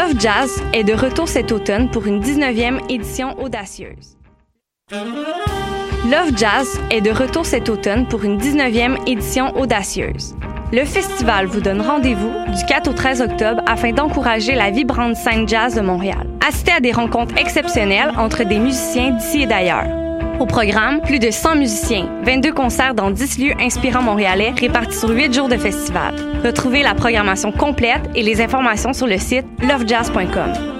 Love Jazz est de retour cet automne pour une 19e édition audacieuse. Love Jazz est de retour cet automne pour une 19e édition audacieuse. Le festival vous donne rendez-vous du 4 au 13 octobre afin d'encourager la vibrante scène jazz de Montréal. Assistez à des rencontres exceptionnelles entre des musiciens d'ici et d'ailleurs. Au programme, plus de 100 musiciens, 22 concerts dans 10 lieux inspirants montréalais répartis sur 8 jours de festival. Retrouvez la programmation complète et les informations sur le site lovejazz.com.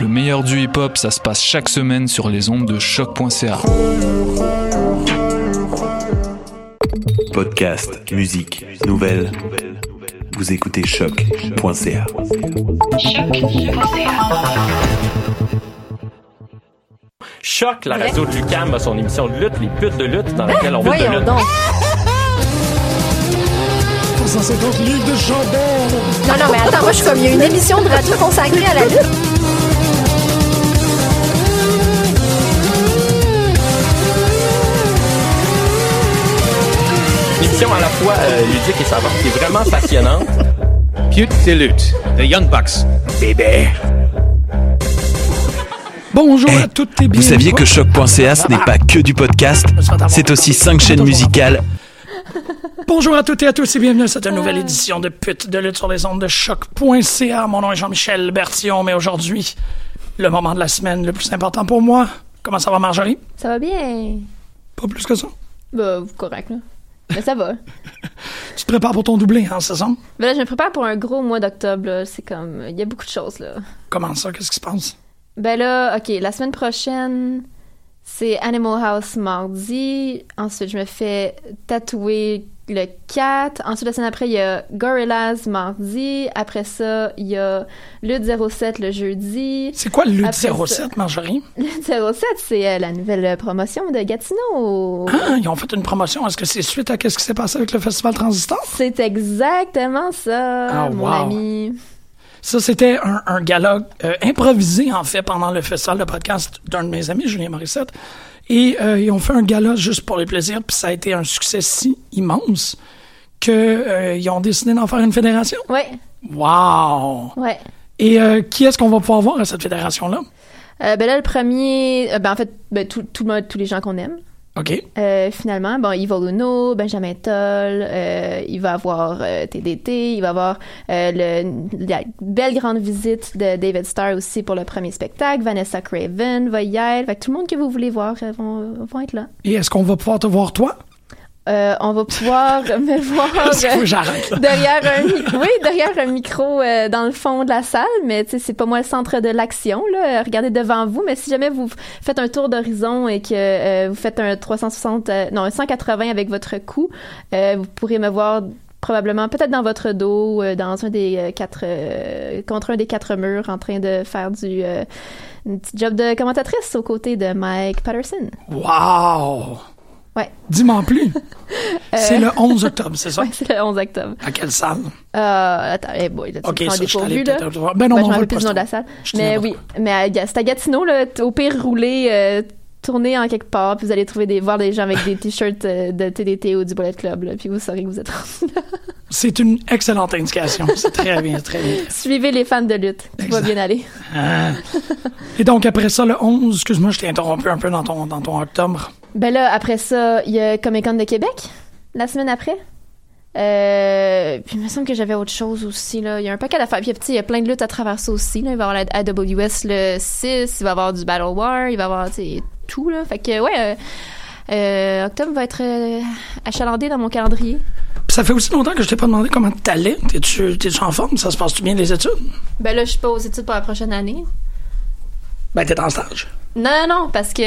Le meilleur du hip hop, ça se passe chaque semaine sur les ondes de choc.ca. Podcast, musique, nouvelles. Vous écoutez choc.ca. Choc, la radio de Lucam a son émission de lutte, les putes de lutte, dans laquelle on veut de lutte. donc. 150 livres de chandelle. Non, non, mais attends, moi, je suis comme, il y a une émission de radio consacrée à la lutte. Émission à la fois euh, ludique et savante, qui est vraiment passionnante. Pute de lutte, The Young Bucks. Bébé. Bonjour Eh, à toutes et. Vous saviez que choc.ca ce n'est pas que du podcast C'est aussi 5 chaînes musicales Bonjour à toutes et à tous et bienvenue à cette nouvelle édition de Pute de lutte sur les ondes de choc.ca. Mon nom est Jean-Michel Bertillon, mais aujourd'hui, le moment de la semaine le plus important pour moi. Comment ça va, Marjorie? Ça va bien. Pas plus que ça. Bah, correct, là. Mais ça va. Tu te prépares pour ton doublé, hein, c'est ça? Mais là, je me prépare pour un gros mois d'octobre. C'est comme, il y a beaucoup de choses, là. Comment ça? Qu'est-ce qui se passe? Ben là, OK, la semaine prochaine, c'est Animal House mardi. Ensuite, je me fais tatouer le 4. Ensuite, la semaine après, il y a Gorillaz mardi. Après ça, il y a Lutte 07 le jeudi. C'est quoi lutte Après 07, ça- Marjorie? Lutte 07, c'est euh, la nouvelle promotion de Gatineau. Ah, ils ont fait une promotion. Est-ce que c'est suite à ce qui s'est passé avec le Festival Transistor? C'est exactement ça, Ah, mon wow. ami. Ça, c'était un, un gala euh, improvisé, en fait, pendant le festival de podcast d'un de mes amis, Julien Morissette. Et euh, ils ont fait un gala juste pour les plaisirs, puis ça a été un succès si immense qu'ils ont décidé d'en faire une fédération. Ouais, Wow! ouais. Et euh, qui est-ce qu'on va pouvoir voir à cette fédération-là? Euh, ben là, le premier, euh, ben en fait, ben, tout, tout le monde- tous les gens qu'on aime. OK. Euh, finalement, bon, Yves Luno, Benjamin Toll, euh, il va avoir euh, TDT, il va avoir euh, le, la belle grande visite de David Starr aussi pour le premier spectacle, Vanessa Craven va y être, fait que tout le monde que vous voulez voir euh, vont, vont être là. Et est-ce qu'on va pouvoir te voir, toi? Euh, on va pouvoir me voir euh, derrière un micro, oui, derrière un micro euh, dans le fond de la salle, mais c'est pas moi le centre de l'action là. Regardez devant vous, mais si jamais vous faites un tour d'horizon et que vous faites un 360, euh, non un 180 avec votre cou, vous pourrez me voir probablement peut-être dans votre dos, dans un des quatre, contre un des quatre murs, en train de faire du une petite job de commentatrice aux côtés de Mike Patterson. Wow! Ouais. Dis-moi plus. C'est Euh, le 11 octobre, c'est ça? Ouais, c'est le 11 octobre. À quelle salle? Euh, attends, eh boy, là, tu Ok, me prends ça, dépourvu, là. Ben non, Ben, on va le plus nom de la salle. Je Mais oui, mais c'est à Gatineau, là, au pire, roulez, euh, tournez en quelque part, puis vous allez trouver des, voir des gens avec des t-shirts euh, de TDT ou du Bullet Club, là, puis vous saurez que vous êtes. C'est une excellente indication. C'est très bien, très bien. Suivez les fans de lutte, tout va bien aller. Ah. Et donc, après ça, le 11, excuse-moi, je t'ai interrompu un peu dans ton, dans ton octobre. Ben là, après ça, il y a Comic Con de Québec, la semaine après. Euh, puis il me semble que j'avais autre chose aussi. Là. Il y a un paquet d'affaires. Puis il y a plein de luttes à travers ça aussi. Là. Il va y avoir la AWS le 6, il va y avoir du Battle War, il va y avoir tout. Là. Fait que ouais, euh, euh, octobre va être euh, achalandé dans mon calendrier. Puis ça fait aussi longtemps que je t'ai pas demandé comment t'allais. T'es-tu, t'es-tu en forme? Ça se passe-tu bien les études? Ben là, je suis pas aux études pour la prochaine année. Ben, t'es en stage. Non, non, non, parce que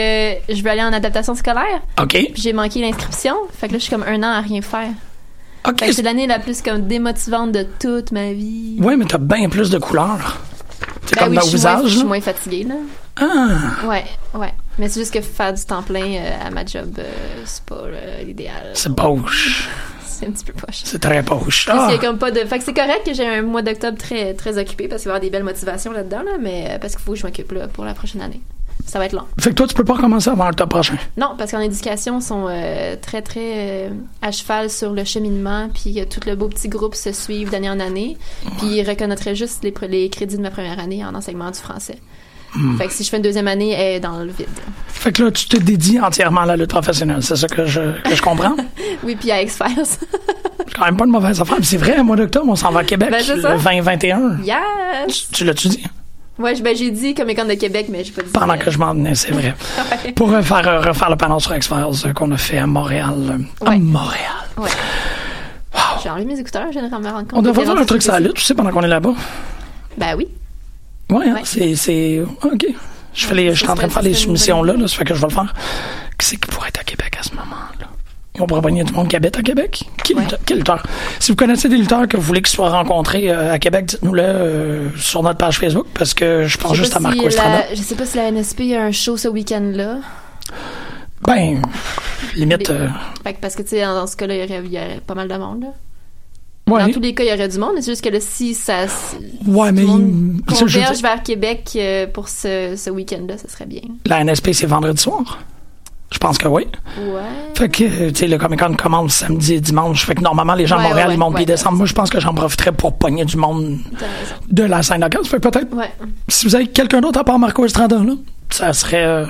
je veux aller en adaptation scolaire. OK. Puis j'ai manqué l'inscription. Fait que là, je suis comme un an à rien faire. OK. Fait que c'est l'année la plus comme démotivante de toute ma vie. Ouais, mais t'as bien plus de couleurs. C'est Ben comme oui, dans je suis, moins, je suis moins fatiguée, là. Ah, Ouais, ouais. Mais c'est juste que faire du temps plein euh, à ma job, euh, c'est pas euh, l'idéal. c'est poche. C'est un petit peu poche. C'est très poche. Ah. comme pas de. Fait que c'est correct que j'ai un mois d'octobre très, très occupé parce qu'il va y avoir des belles motivations là-dedans, là, mais euh, parce qu'il faut que je m'occupe là pour la prochaine année. Ça va être long. Fait que toi, tu peux pas recommencer avant l'octobre prochain? Non, parce qu'en éducation, ils sont euh, très, très euh, à cheval sur le cheminement, puis euh, tout le beau petit groupe se suivent d'année en année, puis ils reconnaîtraient juste les, les crédits de ma première année en enseignement du français. Fait que si je fais une deuxième année, elle est dans le vide. Fait que là, tu te dédies entièrement à la lutte professionnelle. C'est ça que je, que je comprends? Oui, puis à X-Files. C'est quand même pas une mauvaise affaire. C'est vrai, au mois d'octobre, on s'en va à Québec. Ben, le 20-21. yes! Tu, tu l'as-tu dit? Ouais, je- ben, j'ai dit comme école de Québec, mais j'ai pas dit. Pendant que je m'en venais, c'est vrai. ouais. Pour euh, faire euh, refaire le panneau sur X-Files euh, qu'on a fait à Montréal. euh, À. Montréal. Ouais. J'ai enlevé mes écouteurs, je me rendre compte. On devrait faire un truc sur la lutte, tu sais, pendant qu'on est là-bas. Ben oui. Ouais, hein, Ouais. c'est, c'est, OK. Je fais les, je suis en train de faire les soumissions là, là, ça fait que je vais le faire. Qui c'est qui pourrait être à Québec à ce moment-là? On pourrait pogner du monde qui habite à Québec? Qui, Ouais. lutteur- quel lutteur? Si vous connaissez des lutteurs que vous voulez qu'ils soient rencontrés euh, à Québec, dites-nous-le euh, sur notre page Facebook parce que je pense Je juste à Marco si Estrada. la- Je sais pas si la NSP a un show ce week-end-là. Ben, limite, Mais- euh, parce que, tu sais, dans ce cas-là, il y, aurait, il y aurait pas mal de monde, là. Ouais, Dans tous les cas, il y aurait du monde, mais c'est juste que là, si ça. ouais, mais monde converge vers Québec euh, pour ce, ce week-end-là, ça serait bien. la NSP, c'est vendredi soir. Je pense que oui. Ouais. Fait que, euh, tu sais, le Comic Con commence samedi et dimanche. Fait que normalement, les gens Ouais, à Montréal, ouais, ils montent puis ils descendent. Moi, je pense que j'en profiterais pour pogner du monde de la scène locale. Fait que peut-être, Ouais. si vous avez quelqu'un d'autre à part Marco Estrada, là, ça serait, euh,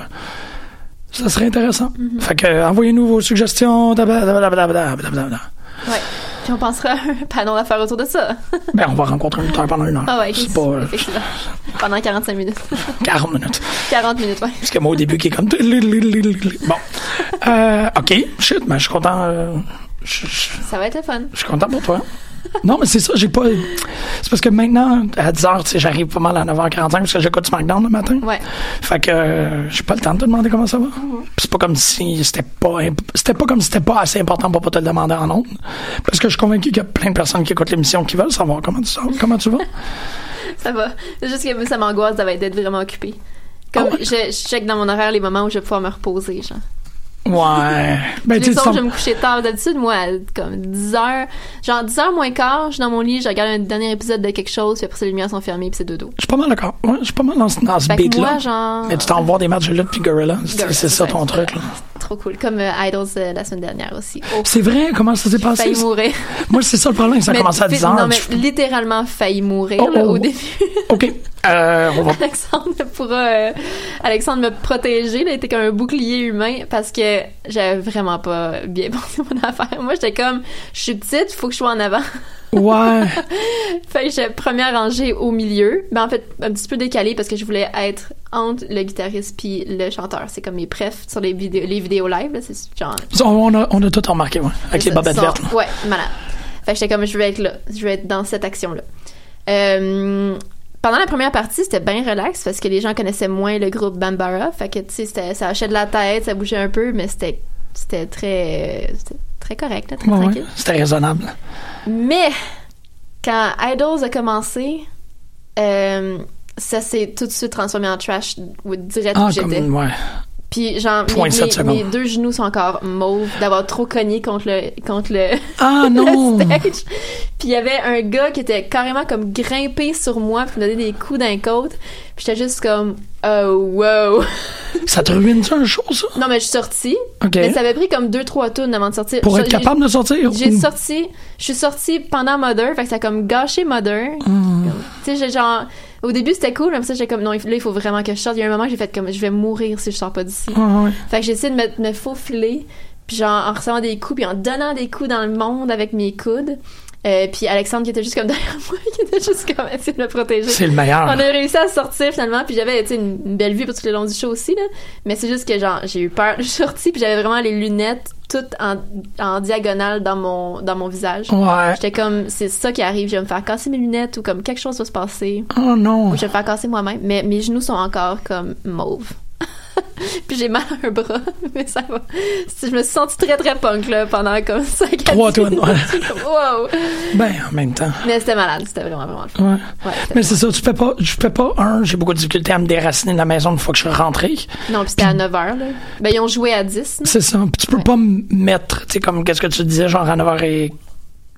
ça serait intéressant. Mm-hmm. Fait que, envoyez-nous vos suggestions. Ouais. Puis on pensera un panneau à faire autour de ça. Ben, on va rencontrer un lutteur pendant une heure. Ah ouais, C'est pas effectivement. Pendant 45 minutes. 40 minutes. 40 minutes, ouais. Parce que moi, au début, qui est comme... Bon. Euh, OK. Shit, mais je suis content... euh, je- je- Ça va être le fun. Je suis content pour toi. Non, mais c'est ça, j'ai pas. C'est parce que maintenant, à 10h, tu sais, j'arrive pas mal à 9h45 parce que j'écoute SmackDown le matin. Ouais. Fait que euh, j'ai pas le temps de te demander comment ça va. Puis c'est pas comme si c'était pas imp- c'était pas comme si c'était pas assez important pour pas te le demander en ondes. Parce que je suis convaincu qu'il y a plein de personnes qui écoutent l'émission qui veulent savoir comment tu sors, comment tu vas. Ça va. C'est juste que moi, ça m'angoisse d'avoir- d'être vraiment occupée. Comme Ah ouais? je, je check dans mon horaire les moments où je vais pouvoir me reposer, genre. Ouais. Ben, Les tu sais, autres, je vais me coucher tard. D'habitude, moi, à comme 10 heures, genre 10 heures moins quart, je suis dans mon lit, je regarde un dernier épisode de quelque chose, puis après les lumières sont fermées, puis c'est dodo. je suis pas mal d'accord. Ouais, je suis pas mal dans, ce- dans ce beat-là. moi, genre. Mais tu t'en voir des matchs de lutte puis Gorilla. C'est ça ton truc, là. Trop cool. Comme euh, Idols euh, la semaine dernière aussi. Oh, C'est vrai, comment ça s'est passé? failli mourir. Moi, c'est ça le problème, ça a Mais commencé à fi- 10 heures. Non, mais tu- littéralement failli mourir Oh, là, oh. au début. OK. Euh, on va Alexandre pourra euh, Alexandre me protéger là, il était comme un bouclier humain parce que j'avais vraiment pas bien pensé mon affaire moi j'étais comme je suis petite faut que je sois en avant Ouais. fait que j'étais première rangée au milieu mais en fait un petit peu décalée parce que je voulais être entre le guitariste puis le chanteur c'est comme mes prefs sur les vidéos les vidéos live là, c'est genre On a, on a tout remarqué, ouais. Avec les sont- vertes. Ouais, malade. Fait que j'étais comme, je vais être là. Je vais être dans cette action-là. Euh, pendant la première partie, c'était bien relax parce que les gens connaissaient moins le groupe Bambara. Fait que, tu sais, ça hochait de la tête, ça bougeait un peu, mais c'était, c'était très, très correct, là, très Ouais, tranquille. C'était raisonnable. Mais, quand Idols a commencé, euh, ça s'est tout de suite transformé en trash ou direct Ah, où j'étais. ouais. Puis genre mes, mes- deux genoux sont encore mauves d'avoir trop cogné contre le contre le Ah, non! le stage. Puis il y avait un gars qui était carrément comme grimpé sur moi puis me donnait des coups d'un côte. Puis j'étais juste comme oh wow. Ça te ruine-tu un show, ça? non mais je suis sortie. Mais ça avait pris comme deux trois tours avant de sortir. Pour Je- être capable de sortir? J'ai sorti, je suis sortie pendant Mother, fait que ça a comme gâché Mother. Comme, Tu sais, j'ai genre au début c'était cool, mais ça j'ai comme non, là il faut vraiment que je sorte. Il y a un moment que j'ai fait comme je vais mourir si je sors pas d'ici. Ouais. Fait que j'ai essayé de me, me faufiler. Puis genre, en recevant des coups, puis en donnant des coups dans le monde avec mes coudes. Euh, puis Alexandre qui était juste comme derrière moi, qui était juste comme essayer de me protéger. C'est le meilleur. On a réussi à sortir finalement, puis j'avais une, une belle vue pour tout le long du show aussi là. Mais c'est juste que genre j'ai eu peur. Je suis sortie puis j'avais vraiment les lunettes toutes en, en diagonale dans mon dans mon visage. Ouais. J'étais comme c'est ça qui arrive, je vais me faire casser mes lunettes ou comme quelque chose va se passer. Oh non. Ou je vais me faire casser moi-même. Mais mes genoux sont encore comme mauves. puis j'ai mal à un bras, mais ça va. Je me suis sentie très très punk là pendant comme 5 Trois tonnes, wow! Ben, en même temps. Mais c'était malade, c'était vraiment vraiment le fun. Ouais. Mais c'est ça, tu fais pas, je fais pas, un, j'ai beaucoup de difficultés à me déraciner de la maison une fois que je suis rentré. Non, puis c'était à 9h, là. Ben, ils ont joué à 10. là. C'est ça. Puis tu peux pas me mettre, tu sais, comme qu'est-ce que tu disais, genre à 9h et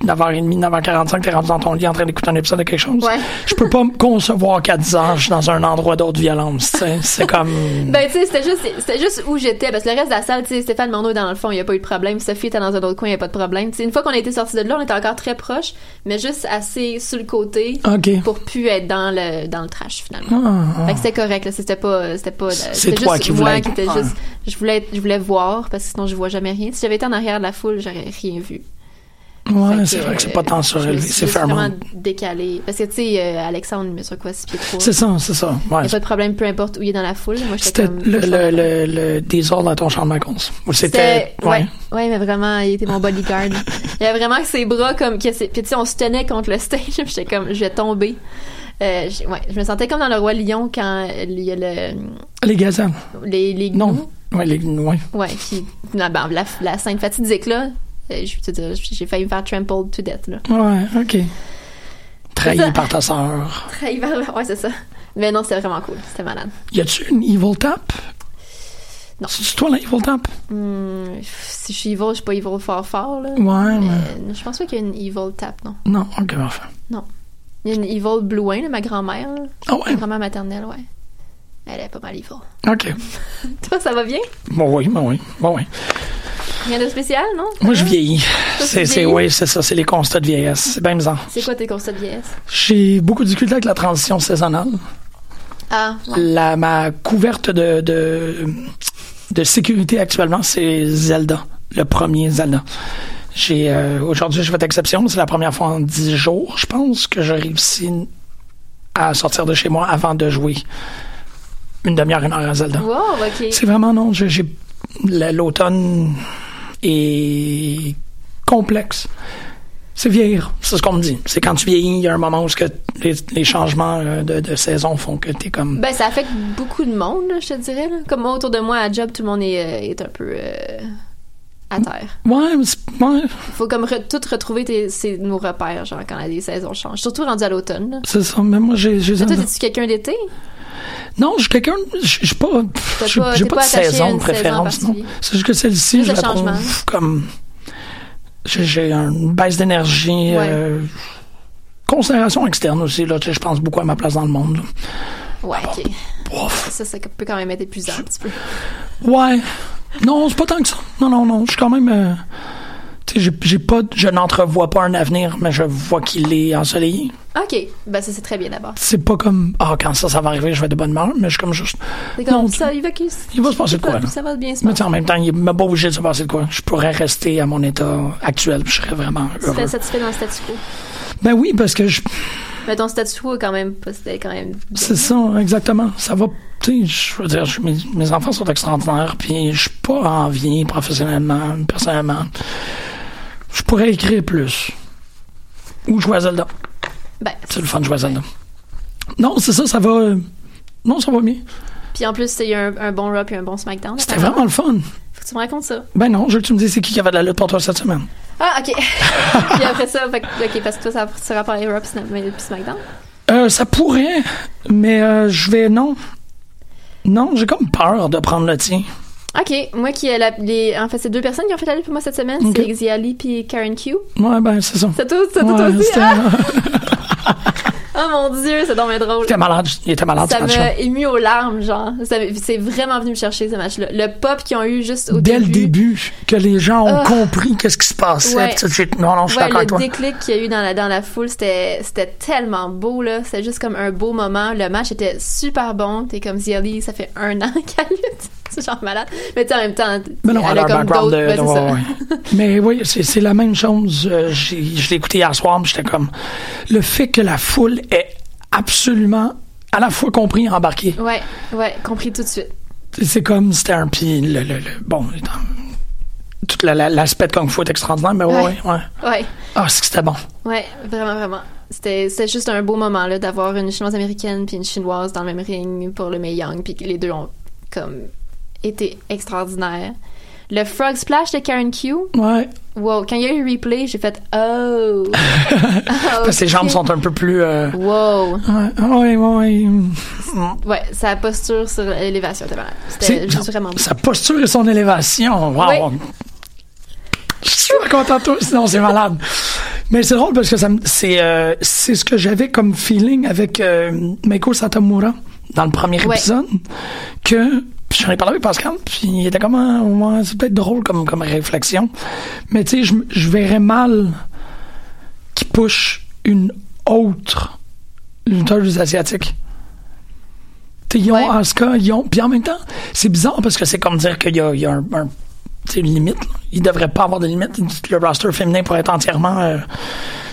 9h30, 9h45, t'es rendu dans ton lit en train d'écouter un épisode de quelque chose. Ouais. Je peux pas me concevoir qu'à 10 ans, je suis dans un endroit d'autre violence. C'est comme... Ben, tu sais, c'était juste, c'était juste où j'étais, parce que le reste de la salle, tu sais, Stéphane est dans le fond, il n'y a pas eu de problème. Sophie était dans un autre coin, il n'y a pas de problème. Tu sais, une fois qu'on a été sortis de là, on était encore très proches, mais juste assez sur le côté OK. pour plus être dans le, dans le trash, finalement. Ah, ah. Fait que c'était correct, là. C'était pas, c'était pas, c'était toi juste qui moi voulais qui était ouais. juste, je voulais, je voulais voir, parce que sinon je vois jamais rien. Si j'avais été en arrière de la foule, j'aurais rien vu. Ouais, c'est vrai que c'est pas euh, tant je me surélevé, c'est Fairmont. vraiment décalé. Parce que, tu sais, euh, Alexandre, il mesure quoi, 6 pieds 3. C'est ça, c'est ça. Il Ouais. n'y a pas de problème, peu importe où il est dans la foule. Moi, C'était le, le, le, le désordre à ton champ de vacances. C'était, ouais. ouais, mais vraiment, il était mon bodyguard. il avait vraiment ses bras comme, puis tu sais, on se tenait contre le stage, j'étais comme, je vais tomber. Euh, ouais, je me sentais comme dans le roi lion quand il y a le, Les gazelles. les, les Non. gnous. Ouais, les... Ouais. Ouais, puis la, la, la scène fatidique là, euh, j'ai failli me faire trampled to death là. Ouais, OK. Trahi par ta sœur. Trahi vers- Ouais, c'est ça. Mais non, c'était vraiment cool, c'était malade. Y a-tu une evil tap? Non. C'est toi la evil tap? Hum, si je suis evil, je suis pas evil fort fort là. Ouais, mais... Euh, je pense pas qu'il y a une evil tap, non. Non, ok, parfait. Il y a une evil blouin, là, ma grand-mère. Ah Ma ouais? grand-mère maternelle, ouais. Elle est pas mal evil. Ok. Toi, ça va bien? Bon, oui, bon, oui. Bon, oui. Rien de spécial, non? Moi, je vieillis. C'est, oui, c'est ça, c'est les constats de vieillesse. C'est bien bizarre. C'est quoi tes constats de vieillesse? J'ai beaucoup de difficultés avec la transition saisonnale. Ah, ouais. La, ma couverte de, de, de sécurité actuellement, c'est Zelda. Le premier Zelda. J'ai, euh, aujourd'hui, j'ai fait exception. C'est la première fois en dix jours, je pense, que je réussis à sortir de chez moi avant de jouer une demi-heure, une heure à Zelda. Wow, ok. C'est vraiment non. j'ai- L'automne est complexe. C'est vieillir, c'est ce qu'on me dit. C'est quand tu vieillis, il y a un moment où ce que les, les changements euh, de, de saison font que t'es comme. Ben, ça affecte beaucoup de monde, là, je te dirais. là. Comme moi, autour de moi, à job, tout le monde est, euh, est un peu euh, à terre. Ouais, mais c'est- ouais, Faut comme re- tout retrouver tes, ses- nos repères, genre, quand les saisons changent. Surtout rendu à l'automne, c'est ça. Mais moi, j'ai. toi, t'es-tu quelqu'un d'été? Non, je suis quelqu'un. Je suis pas. J'ai pas- de saison de préférence, saison non. C'est juste que celle-ci, je la trouve comme. J'ai une baisse d'énergie. Ouais. euh, considération externe aussi, là. Tu sais, je pense beaucoup à ma place dans le monde. là. Ouais, ok. Ouf. Ça, ça peut quand même être épuisant un petit peu. Ouais. Non, c'est pas tant que ça. Non, non, non. Je suis quand même. euh, tu sais, j'ai- j'ai pas. Je n'entrevois pas un avenir, mais je vois qu'il est ensoleillé. Ok. Ben, ça, c'est très bien d'abord. C'est pas comme. Ah, quand ça, ça va arriver, je vais de bonne humeur, mais je suis comme juste. C'est comme Non, ça, il va, qu'il- il va se passer de quoi, là? Ça va bien se Mais tu passer. sais, en même temps, il m'a pas obligé de se passer de quoi. Je pourrais rester à mon état actuel, puis je serais vraiment Tu serais satisfait dans le statu quo. Ben oui, parce que je- Mais ton statu quo, est quand même, pas- c'était quand même. c'est ça, exactement. Ça va. Tu sais, je veux dire, je- mes, mes enfants sont extraordinaires, puis je suis pas en vie professionnellement, personnellement. Je pourrais écrire plus. Ou jouer à Zelda. Ben, C'est le fun de jouer à Zelda. Non, c'est ça, ça va. euh, Non, ça va bien. Puis en plus, il y a un, un bon Raw et un bon SmackDown. C'était vraiment le fun. Faut que tu me racontes ça. Ben non, je veux que tu me dises c'est qui qui avait de la lutte pour toi cette semaine. Ah, ok. puis après ça, fait, ok, parce que toi, ça, ça rapport à Raw puis SmackDown. Euh, ça pourrait, mais euh, je vais. Non. Non, j'ai comme peur de prendre le tien. Ok, moi qui ai la, les, en fait, c'est deux personnes qui ont fait la lutte pour moi cette semaine, Ok. c'est Exy Ali puis Karen Q. Ouais, ben, c'est ça. C'est tout, c'est tout Ouais, aussi. oh mon dieu, c'est dommage drôle. Il était malade, il était malade Ça m'a ému aux larmes, genre. C'est vraiment venu me chercher ce match-là. Le pop qu'ils ont eu juste au Dès début. le début, que les gens ont Ah. compris qu'est-ce qui se passait. Ouais. non, non, je suis Ouais, d'accord avec le toi. déclic qu'il y a eu dans la, dans la foule, c'était, c'était tellement beau, là. C'était juste comme un beau moment. Le match était super bon. T'es comme Ziali, ça fait un an qu'elle lutte. c'est genre malade. Mais tu sais, en même temps, Mais non, elle a comme background d'autres. de. ben, ouais, ouais. Mais oui, c'est la même chose. Euh, j'ai- je l'ai écouté hier soir, puis j'étais comme. Le fait que la foule est absolument à la fois compris et embarqué. Ouais, ouais, compris tout de suite. C'est comme c'était un. Le, le, le- bon, tout la- la- l'aspect de Kung Fu est extraordinaire, mais ouais, Ouais. ouais. Ah, c'est que c'était bon. ouais, vraiment, vraiment. C'était juste un beau moment là d'avoir une chinoise américaine puis une chinoise dans le même ring pour le Mae Young puis les deux ont comme été extraordinaires. Le frog splash de Karen Q, Ouais. wow, quand il y a eu le replay, j'ai fait oh. Parce que ses jambes sont un peu plus. euh, Wow. Ouais, ouais, ouais. Ouais, sa posture sur l'élévation était malade. C'était juste vraiment beau. Sa posture et son élévation. Wow. Oui. Je suis content toi, sinon c'est malade. Mais c'est drôle parce que ça me- c'est euh, c'est ce que j'avais comme feeling avec euh, Meiko Satomura dans le premier Ouais. épisode que j'en ai parlé avec Pascal puis il était comme ah, ouais, c'est peut-être drôle comme comme réflexion mais tu sais je, verrais mal qui push une autre lutteuse asiatique Tu sais, ils ont Ouais. Asuka, ils ont. Puis en même temps, c'est bizarre parce que c'est comme dire qu'il y a, il y a un, une limite. là. Il devrait pas avoir de limite. Le roster féminin pourrait être entièrement euh,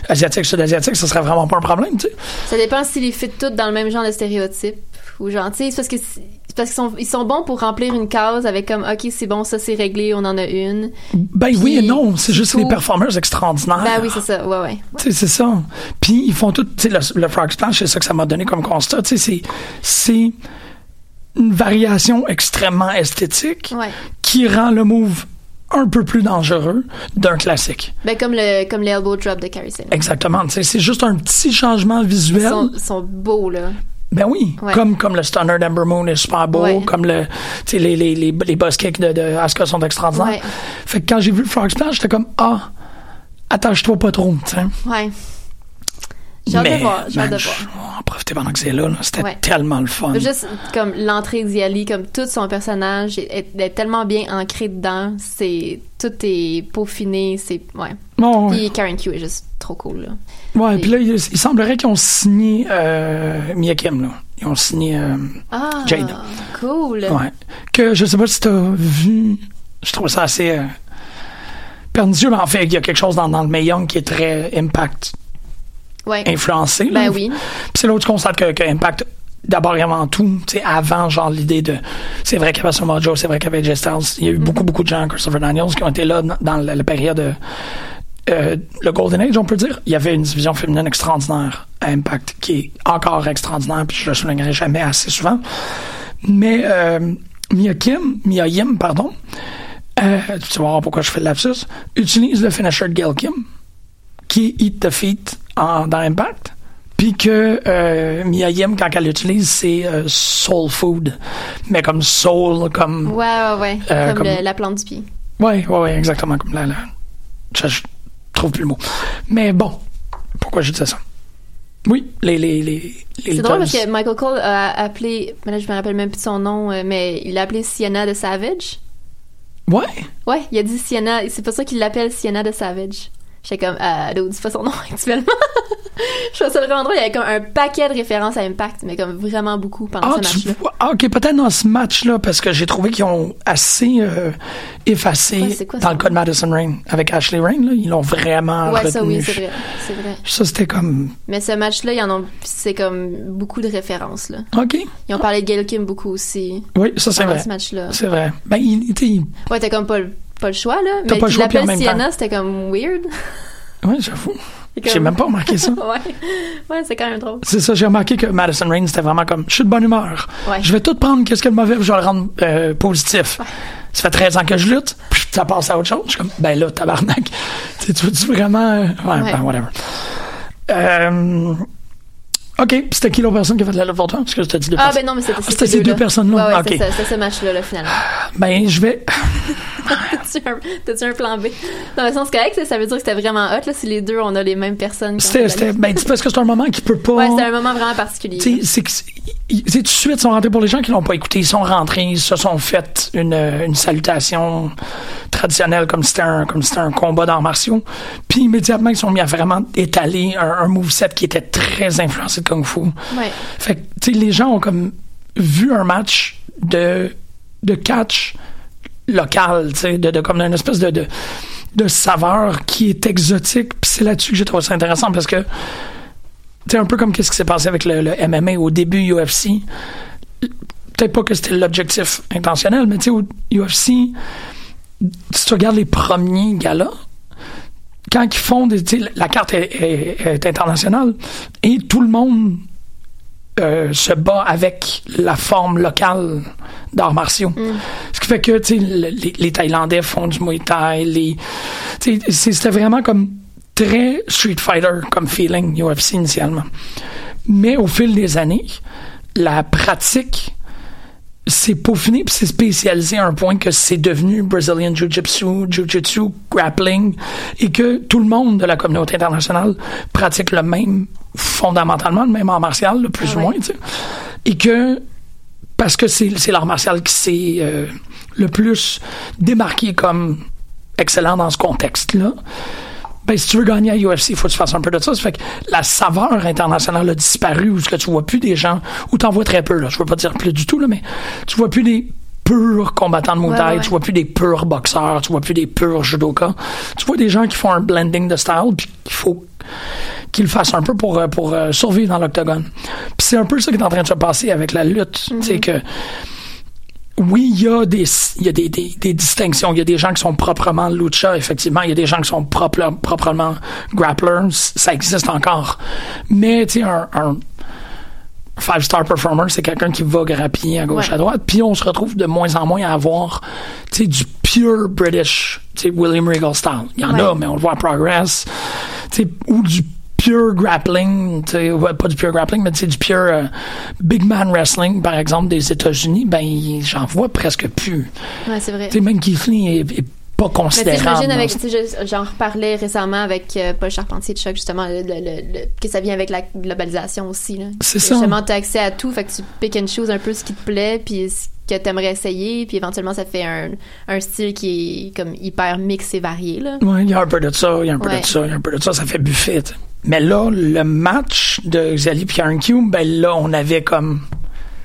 asiatique, sud-asiatique, ce serait vraiment pas un problème, tu sais. Ça dépend s'ils les fit toutes dans le même genre de stéréotype ou genre, tu sais, c'est parce que parce qu'ils sont, ils sont bons pour remplir une case avec comme, ok, c'est bon, ça c'est réglé, on en a une. Ben oui et non, c'est juste des faut- performers extraordinaires. Ben oui, c'est ça, ouais, ouais. Tu sais, c'est ça. Puis ils font tout, tu sais, le, le Frog Splash, c'est ça que ça m'a donné comme constat. Tu sais, c'est, c'est une variation extrêmement esthétique Ouais. qui rend le move un peu plus dangereux d'un classique. Ben comme le, comme l'elbow drop de Carrie. Exactement. C'est juste un petit changement Ils visuel. sont, ils sont beaux, là. Ben oui, Ouais. comme comme le Stunner d'Ember Moon est super beau, Ouais. comme le les les les, les boss kicks de, de Asuka sont extraordinaires. Ouais. Fait que quand j'ai vu le Frog Splash, j'étais comme ah attache-toi pas trop, tu sais. Ouais. J'ai hâte de voir, j'ai hâte de voir. on en profiter pendant que c'est là, là. C'était Ouais. tellement le fun. Juste comme l'entrée d'Yali, comme tout son personnage est, est- est tellement bien ancré dedans, c'est tout est peaufiné, c'est ouais. Bon, ouais. Puis Karen Q est juste trop cool là. Ouais, puis là, il, il semblerait qu'ils ont signé euh, Mia Kim, là. Ils ont signé euh, Ah, Jade. cool. Ouais. Que je sais pas si t'as vu. Je trouve ça assez euh, pernicieux, mais en fait, il y a quelque chose dans, dans le Mae Young qui est très impact Ouais. influencé. là. Ben oui. Puis c'est là où tu constates que, que Impact, d'abord et avant tout, tu sais, avant, genre, l'idée de. C'est vrai qu'il y avait Samoa Joe, c'est vrai qu'il y avait Jay Styles. Il y a eu beaucoup, beaucoup de gens, Christopher Daniels, qui ont été là dans, dans la, la période. euh, euh, le Golden Age, on peut dire, il y avait une division féminine extraordinaire à Impact, qui est encore extraordinaire, puis je le soulignerai jamais assez souvent. Mais euh, Mia Kim, Mia Yim, pardon, euh, tu vas voir pourquoi je fais le lapsus, utilise le finisher de Gail Kim, qui est Eat the Feet en, dans Impact. Puis que euh, Mia Yim, quand elle l'utilise, c'est euh, soul food. Mais comme soul, comme. Ouais, ouais, ouais. Euh, comme comme- le- la plante du pied. Ouais, ouais, ouais, exactement comme la. la je, je trouve plus le mot. Mais bon, pourquoi je disais ça? Oui, les. les, les, les C'est drôle parce que Michael Cole a appelé, mais là je me rappelle même plus de son nom, euh, mais il l'a appelé Sienna de Savage. Ouais. Ouais, il a dit Sienna, c'est pour ça qu'il l'appelle Sienna de Savage. J'étais comme, euh, dude, c'est pas son nom actuellement. je trouvais ça vraiment drôle, il y avait comme un paquet de références à Impact, mais comme vraiment beaucoup pendant Ah, ce match-là. ah, ok, peut-être dans ce match-là, parce que j'ai trouvé qu'ils ont assez euh, effacé Ouais, quoi dans le cas de Madison Rain. Avec Ashley Rain, là, ils l'ont vraiment Ouais, retenu. ça oui, c'est vrai. Ça, c'était comme. Mais ce match-là, il y en ont, c'est comme beaucoup de références, là. OK. Ils ont parlé de Gail Kim beaucoup aussi. Oui, ça, c'est vrai. ce match-là. C'est vrai. Ben, il était. Ouais, t'as comme pas le, pas le choix, là. Mais pas le choix, temps. Sienna, c'était comme weird. Ouais, j'avoue. C'est J'ai comme- même pas remarqué ça. ouais. Ouais, c'est quand même drôle. C'est ça, j'ai remarqué que Madison Rain, c'était vraiment comme, je suis de bonne humeur. Ouais. Je vais tout prendre, qu'est-ce que le mauvais, je vais le rendre euh, positif. Ça fait 13 ans que je lutte, puis ça passe à autre chose. Je suis comme, ben là, tabarnak. tu veux-tu vraiment... euh, Ouais, Ouais. ben, whatever. Euh, OK, puis c'était qui l'autre personne qui a fait de la lutte pour toi? Parce que je te dis deux Ah, personnes. ben non, mais c'était Ah, ces deux personnes-là. Ouais, ouais, OK. c'est ça, c'était ce match-là, là, finalement. Ben, je vais... T'as-tu un, un plan B? Dans le sens correct, ça, ça veut dire que c'était vraiment hot, là, si les deux, on a les mêmes personnes. C'était, ben, c'est parce que c'est un moment qui peut pas... Ouais, c'était un moment vraiment particulier. Tu sais, tout de suite, ils sont rentrés pour les gens qui l'ont pas écouté. Ils sont rentrés, ils se sont fait une, euh, une salutation traditionnelle comme si c'était un, comme si c'était un combat d'arts martiaux. Puis immédiatement, ils sont mis à vraiment étaler un, un moveset qui était très influencé de Kung Fu. Ouais. Fait que, tu sais, les gens ont comme vu un match de de catch local, tu sais, de, de comme une espèce de, de, de saveur qui est exotique. Puis c'est là-dessus que j'ai trouvé ça intéressant parce que c'est un peu comme qu'est-ce qui s'est passé avec le, le MMA au début UFC. Peut-être pas que c'était l'objectif intentionnel, mais tu sais, au UFC, si tu regardes les premiers galas, quand ils font des, la carte est, est- est internationale et tout le monde euh, se bat avec la forme locale d'arts martiaux. Ce qui fait que les, les Thaïlandais font du Muay Thai, les, c'était vraiment comme très Street Fighter comme feeling UFC initialement. Mais au fil des années, la pratique s'est peaufiné puis c'est spécialisé à un point que c'est devenu Brazilian Jiu-Jitsu, Jiu-Jitsu, grappling et que tout le monde de la communauté internationale pratique le même, fondamentalement, le même art martial, le plus Ah ou moins, tu sais. Et que, parce que c'est c'est l'art martial qui s'est euh, le plus démarqué comme excellent dans ce contexte-là, ben, si tu veux gagner à UFC, il faut que tu fasses un peu de ça. Ça fait que la saveur internationale a disparu, où ce que tu vois plus des gens, ou t'en vois très peu, là. Je veux pas dire plus du tout, là, mais tu vois plus des purs combattants de Muay Ouais, ouais, tu vois plus des purs boxeurs, tu vois plus des purs judokas. Tu vois des gens qui font un blending de style, puis qu'il faut qu'ils le fassent un peu pour, euh, pour euh, survivre dans l'octogone. Puis c'est un peu ça qui est en train de se passer avec la lutte. Mhm. Tu sais que oui, il y a des il y a des, des, des distinctions. Il y a des gens qui sont proprement lucha, effectivement. Il y a des gens qui sont propre- proprement grapplers. Ça existe encore. Mais, tu sais, un, un five-star performer, c'est quelqu'un qui va grappiller à gauche, Ouais. à droite. Puis on se retrouve de moins en moins à avoir, tu sais, du pure British, tu sais, William Regal style. Il y en a, mais on le voit à Progress. Tu sais, ou du pure grappling, ouais, pas du pure grappling, mais du pure euh, big man wrestling, par exemple, des États-Unis, ben, j'en vois presque plus. Ouais, c'est vrai. Tu sais, même Keith Lee est, est pas sais, considérable. avec, j'en reparlais récemment avec euh, Paul Charpentier de Choc, justement, le, le- le- que ça vient avec la globalisation aussi, là. C'est ça. Justement, t'as accès à tout, fait que tu pick and choose un peu ce qui te plaît, puis ce que t'aimerais essayer, puis éventuellement, ça fait un, un style qui est comme hyper mix et varié, là. Ouais, il y a un peu de ça, il y a un peu Ouais. de ça, il y a un peu de ça, ça fait buffet. Mais là, le match de Karen Q, ben là, on avait comme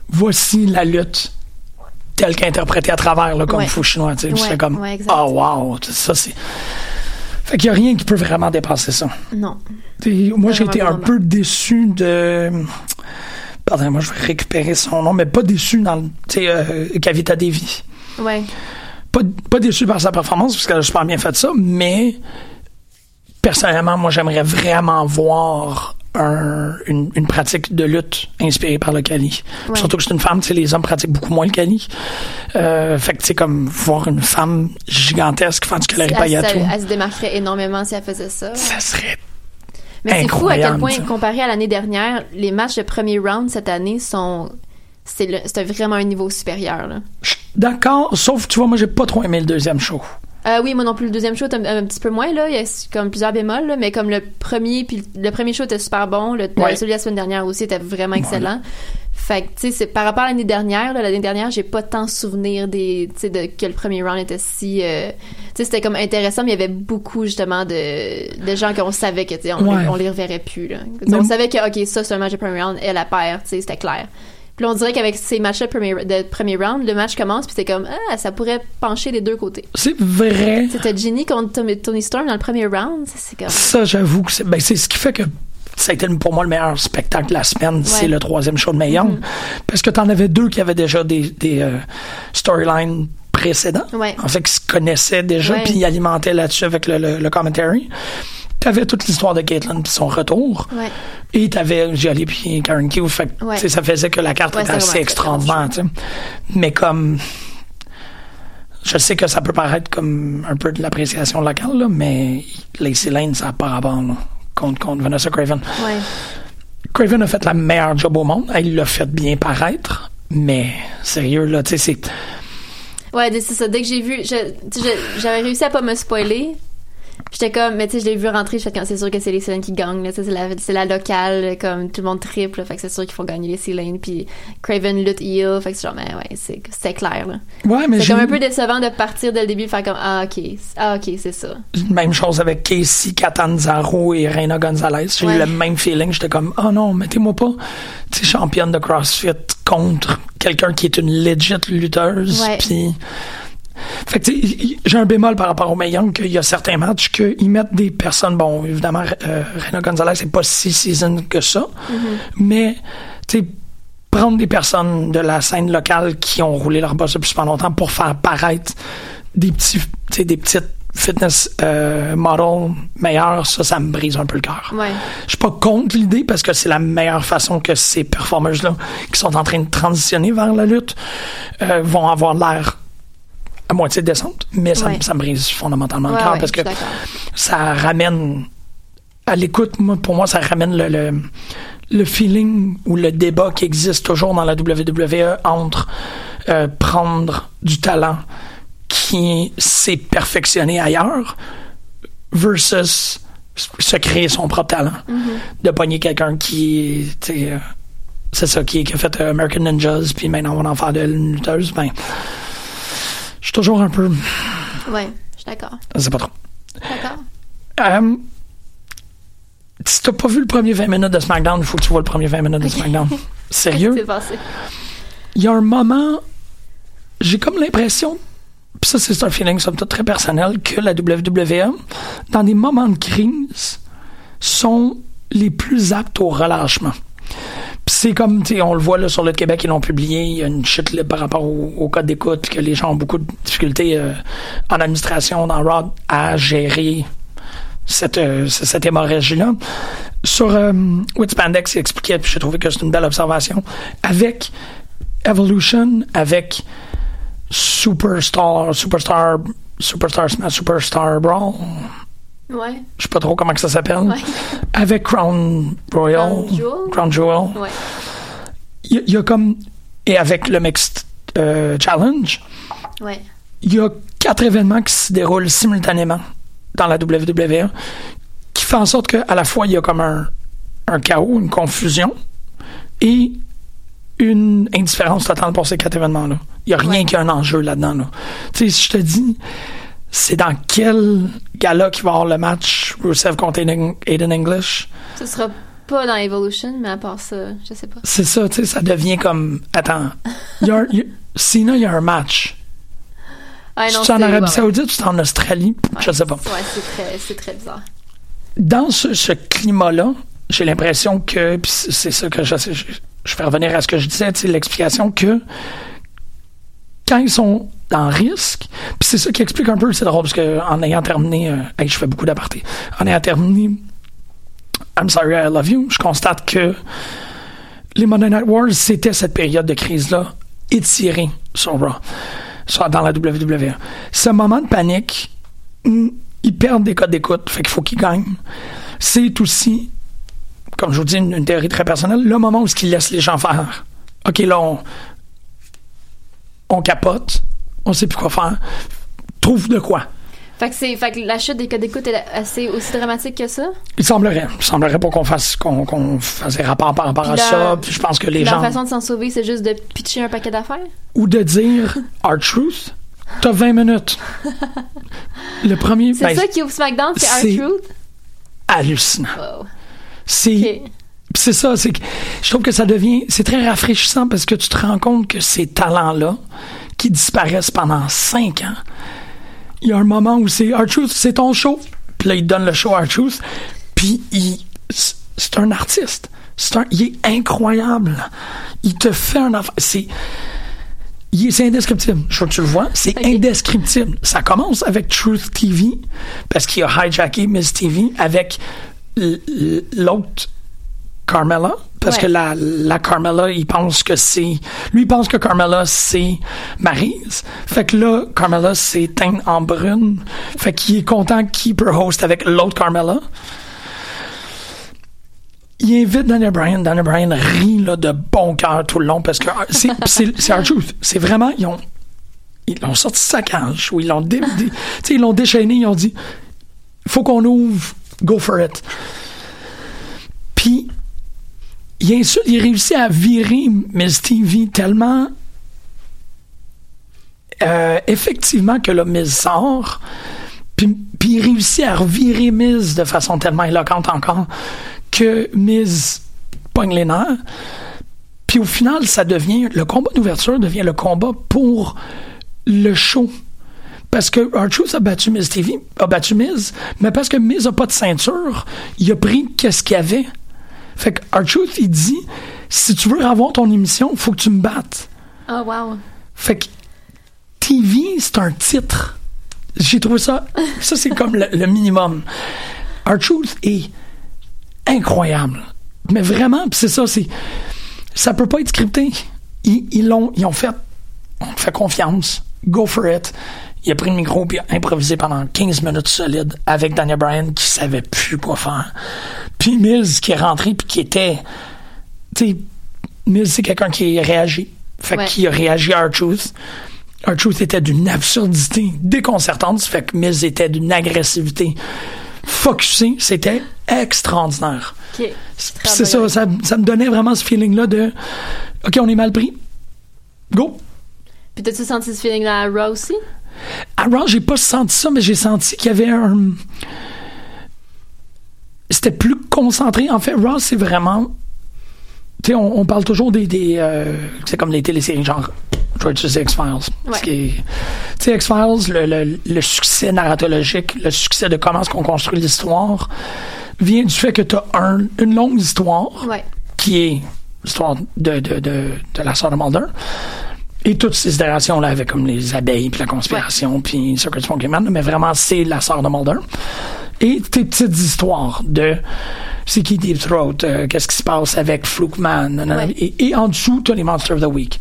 voici la lutte telle qu'interprétée à travers le kung fu chinois. Tu sais. Ouais, comme ouais, oh wow, ça c'est. Fait qu'il y a rien qui peut vraiment dépasser ça. Non. Moi, j'ai été un peu déçu de. Pardonnez-moi, je vais récupérer son nom, mais pas déçu dans le. Tu sais, euh, Kavita Devi Ouais. pas, pas déçu par sa performance parce qu'elle a super bien fait ça, mais personnellement, moi, j'aimerais vraiment voir un- une, une pratique de lutte inspirée par le Kali. Ouais. Surtout que c'est une femme, tu sais, les hommes pratiquent beaucoup moins le Kali. Euh, fait que, tu sais, comme voir une femme gigantesque faire du Elle, Kalaripayattu, elle- elle se démarquerait énormément si elle faisait ça. ça serait Mais c'est fou à quel point, ça. comparé à l'année dernière, les matchs de premier round cette année sont. C'est vraiment un niveau supérieur, d'accord, sauf, tu vois, moi, j'ai pas trop aimé le deuxième show. Euh, oui, moi non plus. Le deuxième show, était un, un petit peu moins, là. Il y a comme plusieurs bémols, là, mais comme le premier, puis le premier show était super bon. Le, Ouais. Celui de la semaine dernière aussi était vraiment excellent. Fait que, tu sais, c'est par rapport à l'année dernière, l'année dernière, j'ai pas tant souvenir des, tu sais, de, que le premier round était si, euh, tu sais, c'était comme intéressant, mais il y avait beaucoup, justement, de, de gens qu'on savait que, tu sais, on, Ouais. les, on les reverrait plus, là. On savait que, OK, ça, c'est un match de premier round, elle, la perd, tu sais, c'était clair. Puis on dirait qu'avec ces matchs-là de premier, round, le match commence, puis c'est comme, ah, ça pourrait pencher des deux côtés. C'est vrai. C'était Ginny contre Tony Storm dans le premier round. ça, C'est comme. Ça, j'avoue que c'est ben, c'est ce qui fait que ça a été pour moi le meilleur spectacle de la semaine, c'est le troisième show de Mae Young. Parce que t'en avais deux qui avaient déjà des, des euh, storylines précédents. Ouais. En fait, qui se connaissaient déjà, puis ils alimentaient là-dessus avec le, le, le commentary. T'avais toute l'histoire de Caitlyn puis son retour. Ouais. Et t'avais Jolie puis Karen Q. Fait que, Ouais. ça faisait que la carte Ouais, était assez extraordinaire. Mais comme... Je sais que ça peut paraître comme un peu de l'appréciation locale, là, mais Lacey Lane, ça n'a pas rapport là, contre, contre Vanessa Craven. Ouais. Craven a fait la meilleure job au monde. Elle l'a fait bien paraître. Mais sérieux, là, tu sais, c'est... Ouais, c'est ça. Dès que j'ai vu, j'avais réussi à pas me spoiler. J'étais comme, mais tu sais, je l'ai vu rentrer, je comme, c'est sûr que c'est les Céline qui gagnent, là, c'est la, c'est la locale, comme tout le monde triple, là, fait que c'est sûr qu'il faut gagner les Céline, puis Craven lutte heel, fait que c'est genre, mais ouais, c'est, c'est clair, là. Ouais, mais C'est comme un peu décevant de partir dès le début, faire comme, ah, ok, ah, ok, c'est ça. même chose avec Casey Catanzaro et Reina Gonzalez. J'ai Ouais. eu le même feeling. J'étais comme, oh non, mettez-moi pas, tu championne de CrossFit contre quelqu'un qui est une legit lutteuse. Puis, fait que, j'ai un bémol par rapport au Young qu'il y a certains matchs qu'ils mettent des personnes, bon, évidemment, euh, Reina Gonzalez, c'est pas si season que ça, mais, tu sais, prendre des personnes de la scène locale qui ont roulé leur boss depuis super longtemps pour faire paraître des petits, des petites fitness euh, models meilleurs, ça, ça me brise un peu le cœur. Ouais. Je suis pas contre l'idée parce que c'est la meilleure façon que ces performers-là, qui sont en train de transitionner vers la lutte, euh, vont avoir l'air à moitié décente, mais ça, Ouais. ça me brise fondamentalement le cœur ouais, parce que ça ramène à l'écoute, moi, pour moi, ça ramène le, le, le feeling ou le débat qui existe toujours dans la WWE entre euh, prendre du talent qui s'est perfectionné ailleurs versus se créer son propre talent. De pogner quelqu'un qui, euh, c'est ça, qui, qui a fait euh, American Ninjas, puis maintenant on va en faire de lutteuse, ben, je suis toujours un peu, Ouais, je suis d'accord. sais pas trop. D'accord. Euh, si t'as pas vu le premier 20 minutes de SmackDown, il faut que tu vois le premier 20 minutes de SmackDown. C'est Sérieux? Il y a un moment, j'ai comme l'impression, pis ça c'est un feeling somme toute très personnel, que la WWE, dans des moments de crise, sont les plus aptes au relâchement. C'est comme, tu on le voit là sur le Québec, ils l'ont publié, il y a une chute libre par rapport au, code d'écoute, que les gens ont beaucoup de difficultés euh, en administration, dans Raw, à gérer cette, euh, cette hémorragie-là. Sur euh, Witspandex, il expliquait, puis j'ai trouvé que c'est une belle observation, avec Evolution, avec Superstar, Superstar, Superstar Smash, Superstar Brawl, Ouais. je sais pas trop comment que ça s'appelle, Ouais. avec Crown Royal, Crown Jewel? Crown Jewel, Ouais. il y, a- il y a comme, et avec le Mixed euh, Challenge, Ouais. il y a quatre événements qui se déroulent simultanément dans la WWE qui fait en sorte qu'à la fois il y a comme un, un chaos, une confusion et une indifférence totale pour ces quatre événements-là. Il n'y a rien Ouais. qui a un enjeu là-dedans. Là. Tu sais, si je te dis, c'est dans quel gala qu'il va avoir le match Rusev contre Aiden, English, Ce sera pas dans Evolution, mais à part ça, je sais pas. c'est ça, tu sais, ça devient comme, attends, y a un- il y a- Sinon, il y a un match. Ouais, tu es en Arabie ouais, ouais. Saoudite, tu es en Australie, je sais pas. Ouais, c'est très, très bizarre. dans ce, ce climat-là, j'ai l'impression que, puis c'est ça que je, je, je fais revenir à ce que je disais, tu sais, l'explication que quand ils sont en risque, puis c'est ça qui explique un peu, c'est drôle, parce que en ayant terminé, euh, je fais beaucoup d'apartés, en ayant terminé I'm Sorry I Love You, je constate que les Monday Night Wars, c'était cette période de crise-là étirée sur Raw, sur, dans la WWE. Ce moment de panique, mm, ils perdent des codes d'écoute, fait qu'il faut qu'ils gagnent. C'est aussi, comme je vous dis, une, théorie très personnelle, le moment où ils laissent les gens faire. OK, là, on capote, on sait plus quoi faire. Trouve de quoi. Fait que, c'est, fait que la chute des codes d'écoute est assez aussi dramatique que ça? Il semblerait. Il semblerait pour qu'on fasse, qu'on, qu'on fasse des rapports par rapport à la- ça. Puis je pense que les gens. façon de s'en sauver, c'est juste de pitcher un paquet d'affaires? Ou de dire Our Truth, t'as 20 minutes. Le premier. C'est ben, ça qui ouvre SmackDown, c'est c'est- R-Truth? hallucinant. Wow. C'est. Ok. Puis c'est ça, c'est que je trouve que ça devient, c'est très rafraîchissant parce que tu te rends compte que ces talents-là, qui disparaissent pendant cinq ans, il y a un moment où c'est R-Truth, c'est ton show. Puis là, il donne le show R-Truth. Puis il, c'est un artiste. C'est un, il est incroyable. Il te fait un affaire. C'est, il c'est indescriptible. Je veux que tu le vois. C'est indescriptible. Ça commence avec Truth TV, parce qu'il a hijacké Miss TV avec l'autre Carmella, parce Ouais. que la, la Carmella, il pense que c'est. Lui, il pense que Carmella, c'est Maryse. Fait que là, Carmella, c'est teinte en brune. Fait qu'il est content qu'il peut host avec l'autre Carmella. Il invite Daniel Bryan. Daniel Bryan rit là, de bon cœur tout le long parce que ah, c'est our truth. C'est vraiment. Ils ont, ils l'ont sorti de sa cage ou ils l'ont dé- dé- ils l'ont déchaîné. Ils ont dit faut qu'on ouvre, go for it. Puis, il, insulte, il réussit à virer Miss TV tellement euh, effectivement que le Miz sort, puis, puis il réussit à revirer Miz de façon tellement éloquente encore que Miz pogne les nerfs. Puis au final, ça devient le combat d'ouverture devient le combat pour le show. Parce que R-Truth a battu Miz TV, a battu Miz, mais parce que Miz a pas de ceinture, il a pris qu'est-ce qu'il y avait. Fait que R-Truth, il dit, si tu veux avoir ton émission, faut que tu me battes. Oh, wow. Fait que TV, c'est un titre. J'ai trouvé ça, ça c'est comme le, le minimum. R-Truth est incroyable. Mais vraiment, pis c'est ça, c'est, ça peut pas être scripté. Ils, ils l'ont, ils ont fait, on te fait confiance, go for it. Il a pris le micro puis a improvisé pendant 15 minutes solides avec Daniel Bryan qui savait plus quoi faire. Puis Miz qui est rentré puis qui était, tu sais, Miz c'est quelqu'un qui a réagi. Fait Ouais. qu'il a réagi à R-Truth. R-Truth était d'une absurdité déconcertante. Fait que Miz était d'une agressivité focusée. C'était extraordinaire. C'est ça, ça, ça me donnait vraiment ce feeling-là de OK, on est mal pris. Go. Puis t'as-tu senti ce feeling-là à Raw aussi? À Raw, j'ai pas senti ça, mais j'ai senti qu'il y avait un. C'était plus concentré. En fait, Raw, c'est vraiment. Tu sais, on, on parle toujours des. des euh, c'est comme les téléséries, genre. George X-Files. Tu sais, X-Files, le, le, le succès narratologique, le succès de comment est-ce qu'on construit l'histoire, vient du fait que tu as un, une longue histoire Ouais. qui est l'histoire de, de, de, de la sœur de Mulder. Et toutes ces itérations-là avec comme les abeilles, puis la conspiration, puis Circuit Smoking Man, mais vraiment, c'est la sœur de Mulder. Et tes petites histoires de c'est qui Deep Throat, euh, qu'est-ce qui se passe avec Flukeman, nanana. Ouais. et, et en dessous, tu as les Monsters of the Week.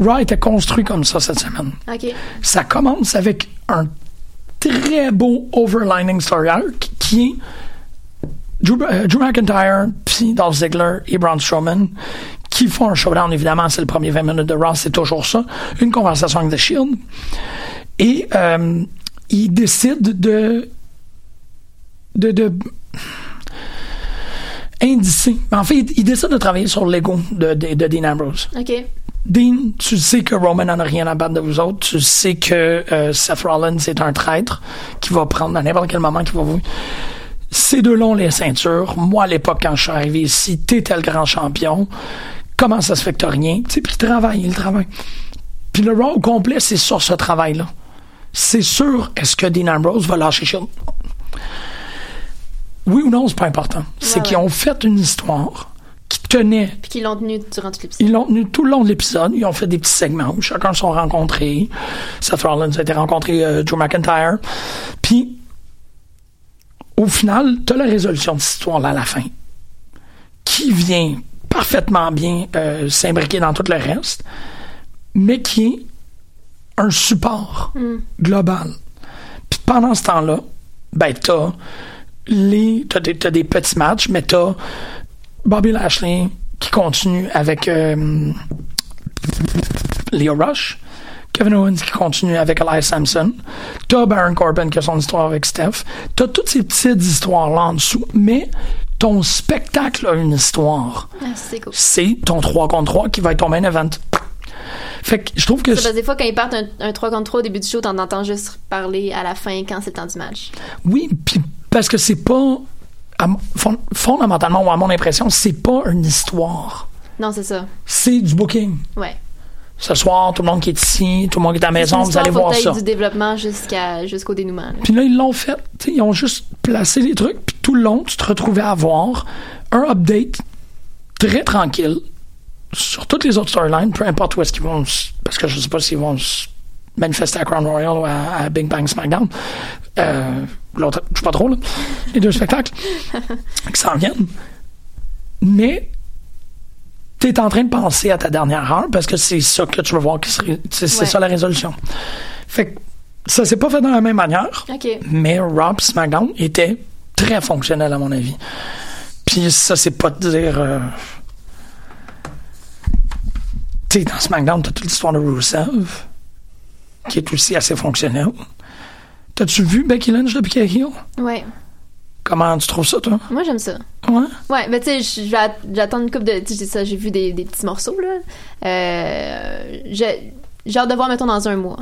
Raw était construit comme ça cette semaine. Ça commence avec un très beau overlining story arc qui est Drew, euh, Drew McIntyre, puis Dolph Ziggler et Braun Strowman qui font un showdown, évidemment, c'est le premier 20 minutes de Raw, c'est toujours ça. Une conversation avec The Shield. Et euh, ils décident de de, de indicer. En fait, ils décident de travailler sur l'ego de, de, de Dean Ambrose. OK. Dean, tu sais que Roman n'en a rien à battre de vous autres. Tu sais que euh, Seth Rollins est un traître qui va prendre à n'importe quel moment qui va vous. Ces deux-là ont les ceintures. Moi, à l'époque, quand je suis arrivé ici, t'étais le grand champion. Comment ça se fait que t'as rien? Tu sais, puis il travaille, il travaille. Puis le Raw au complet, c'est sur ce travail-là. C'est sûr, est-ce que Dean Ambrose va lâcher Shield? Oui ou non, c'est pas important. C'est Ouais, qu'ils ont fait une histoire qui tenait Puis qu'ils l'ont tenu durant tout l'épisode. ils l'ont tenu tout le long de l'épisode. Ils ont fait des petits segments où chacun se sont rencontrés. Seth Rollins a été rencontré euh, Joe McIntyre. Puis, au final, tu as la résolution de cette histoire-là à la fin, qui vient parfaitement bien euh, s'imbriquer dans tout le reste, mais qui est un support global. Puis pendant ce temps-là, ben, t'as les, t'as des, t'as des petits matchs, mais t'as Bobby Lashley qui continue avec euh, Leo Rush, Kevin Owens qui continue avec Elias Sampson, t'as Baron Corbin qui a son histoire avec Steph, t'as toutes ces petites histoires-là en dessous, mais ton spectacle a une histoire. Ah, c'est cool. C'est ton 3 contre 3 qui va être ton main event. Fait que je trouve que C'est parce que des fois, quand ils partent un, un 3 contre 3 au début du show, t'en entends juste parler à la fin quand c'est le temps du match. Oui, puis parce que c'est pas à mon- fond- fondamentalement ou à mon impression, c'est pas une histoire. Non, c'est ça. C'est du booking. Ouais. Ce soir, tout le monde qui est ici, tout le monde qui est à la maison, vous allez voir ça. du développement jusqu'à jusqu'au dénouement. Puis là, ils l'ont fait. Ils ont juste placé les trucs, puis tout le long, tu te retrouvais à avoir un update très tranquille sur toutes les autres storylines, peu importe où est-ce qu'ils vont. Parce que je sais pas s'ils vont se manifester à Crown Royal ou à, à Big Bang SmackDown. Euh, L'autre, je sais pas trop, là. Les deux spectacles qui s'en viennent. Mais tu es en train de penser à ta dernière heure parce que c'est ça que tu veux voir. C'est Ouais. ça la résolution. Fait que ça s'est pas fait de la même manière. OK. Mais pis SmackDown était très fonctionnel à mon avis. Puis ça, c'est pas de dire. euh, Tu sais, dans SmackDown, t'as toute l'histoire de Rusev, qui est aussi assez fonctionnelle. T'as-tu vu Becky Lynch depuis heel? Ouais. Comment tu trouves ça, toi? Moi, j'aime ça. Ouais? Ouais, mais tu sais, j'attends une coupe de. Tu sais, ça, j'ai vu des, des petits morceaux, là. Euh, j'ai hâte de voir, mettons, dans un mois.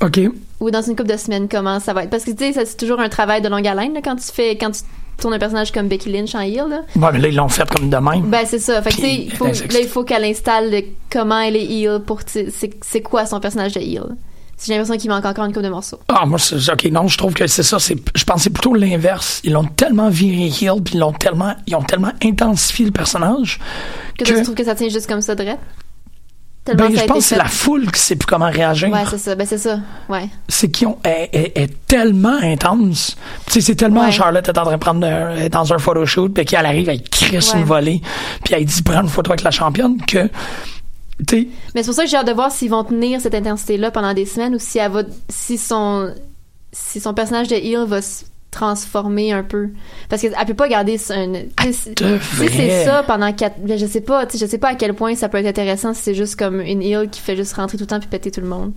OK. Ou dans une couple de semaines, comment ça va être. Parce que, tu sais, c'est toujours un travail de longue haleine, là, quand tu fais. Quand tu tournes un personnage comme Becky Lynch en heel, là. Ouais, mais là, ils l'ont fait comme de même. Ben, c'est ça. Fait que, tu sais, les là, il faut qu'elle installe le- comment elle est heel pour. c'est quoi son personnage de heel. J'ai l'impression qu'il manque encore une couple de morceaux. Ah, moi, c'est, ok, non, je trouve que c'est ça. C'est, je pense que c'est plutôt l'inverse. Ils l'ont tellement viré heel, puis ils l'ont tellement, ils ont tellement intensifié le personnage Que, que, tu trouves que ça tient juste comme ça, direct? Tellement ben, je pense que c'est la foule qui sait plus comment réagir. Ouais, c'est ça. Ben, c'est ça. Ouais. c'est qu'ils ont, est, est- est tellement intense. Tu sais, c'est tellement Ouais. Charlotte est en train de prendre un- est dans un photoshoot, puis qu'elle arrive, elle crisse Ouais. une volée, puis elle dit prends une photo avec la championne que, Mais c'est pour ça que j'ai hâte de voir s'ils vont tenir cette intensité-là pendant des semaines ou si elle va, si son, si son personnage de heel va se transformer un peu. Parce qu'elle peut pas garder ça- un, tu sais, si c'est ça pendant quatre, ben, je sais pas, je sais pas à quel point ça peut être intéressant si c'est juste comme une heel qui fait juste rentrer tout le temps puis péter tout le monde.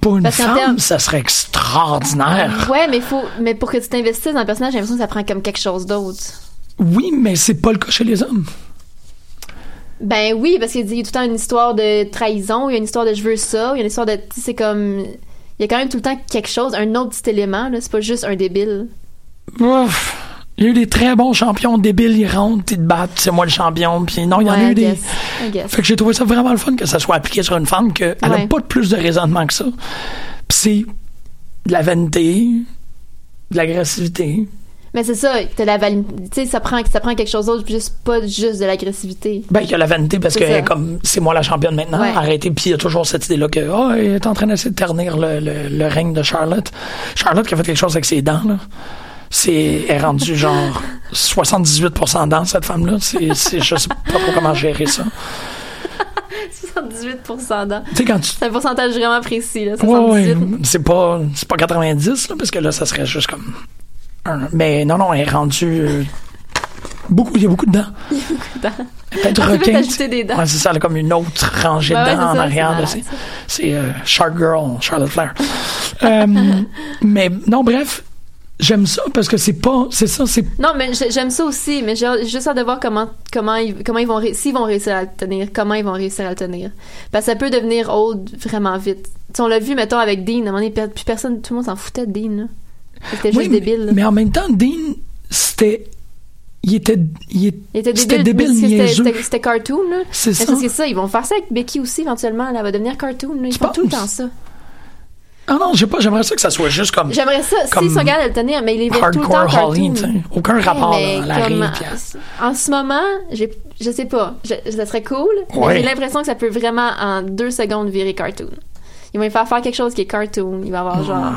pour une Parce femme, ça serait extraordinaire. Ouais, mais faut, mais pour que tu t'investisses dans le personnage, j'ai l'impression que ça prend comme quelque chose d'autre. Oui, mais c'est pas le cas chez les hommes. Ben oui, parce qu'il dit il y a tout le temps une histoire de trahison, il y a une histoire de je veux ça, il y a une histoire de. C'est comme. Il y a quand même tout le temps quelque chose, un autre petit élément, là. C'est pas juste un débile. Ouf. Il y a eu des très bons champions débiles, ils rentrent, ils te battent, c'est moi le champion. Puis non, il y en a eu des. Fait que j'ai trouvé ça vraiment le fun que ça soit appliqué sur une femme qu'elle a Ouais. pas de plus de raisonnement que ça. Puis c'est de la vanité, de l'agressivité. Mais c'est ça, t'as la sais, ça prend, ça prend quelque chose d'autre, juste pas juste de l'agressivité. Ben, il y a la vanité parce que ça. comme c'est moi la championne maintenant, Ouais. arrêtez. Puis il y a toujours cette idée-là que oh, elle est en train d'essayer de ternir le, le, le règne de Charlotte. Charlotte qui a fait quelque chose avec ses dents, là. C'est, est rendue genre 78% dents, cette femme-là. C'est, c'est, je sais pas trop comment gérer ça. 78% d'an. Tu sais, quand tu C'est un pourcentage vraiment précis, là. Ouais, 78. ouais. C'est pas, c'est pas 90, là, parce que là, ça serait juste comme Mais non, non, elle est rendue. euh, beaucoup, il y a beaucoup de dents. Il y a beaucoup de dents. Peut-être requin. t'ajouter des dents. Ouais, c'est ça, elle a comme une autre rangée de Ouais, ouais, dents c'est en ça, arrière. c'est euh, Shark Girl, Charlotte Flair. Euh, mais non, bref, j'aime ça parce que c'est pas. C'est ça, c'est. Non, mais j'ai- j'aime ça aussi, mais j'ai juste hâte de voir comment, comment, ils, comment ils vont, ré- s'ils vont réussir à le tenir, comment ils vont réussir à le tenir. Parce que ça peut devenir old vraiment vite. On l'a vu, mettons, avec Dean, à un moment donné, per- plus personne, tout le monde s'en foutait de Dean, là. C'était juste Oui, débile, là. Mais en même temps, Dean, c'était. Il était. Il est- Il était débile, c'était- cartoon, là. C'est ça. c'est ça, ils vont faire ça avec Becky aussi, éventuellement, elle va devenir cartoon, là. Ils font tout le temps ça. Ah non, j'ai pas, j'aimerais ça que ça soit juste comme. J'aimerais ça, Comme sont capables de le tenir, mais les verraient tout le temps cartoon. Aucun rapport, Ouais, là, la comme, En ce moment, j'ai, je sais pas, je- ça serait cool, Ouais. mais j'ai l'impression que ça peut vraiment en deux secondes virer cartoon. Ils vont lui faire faire quelque chose qui est cartoon. Il va avoir genre,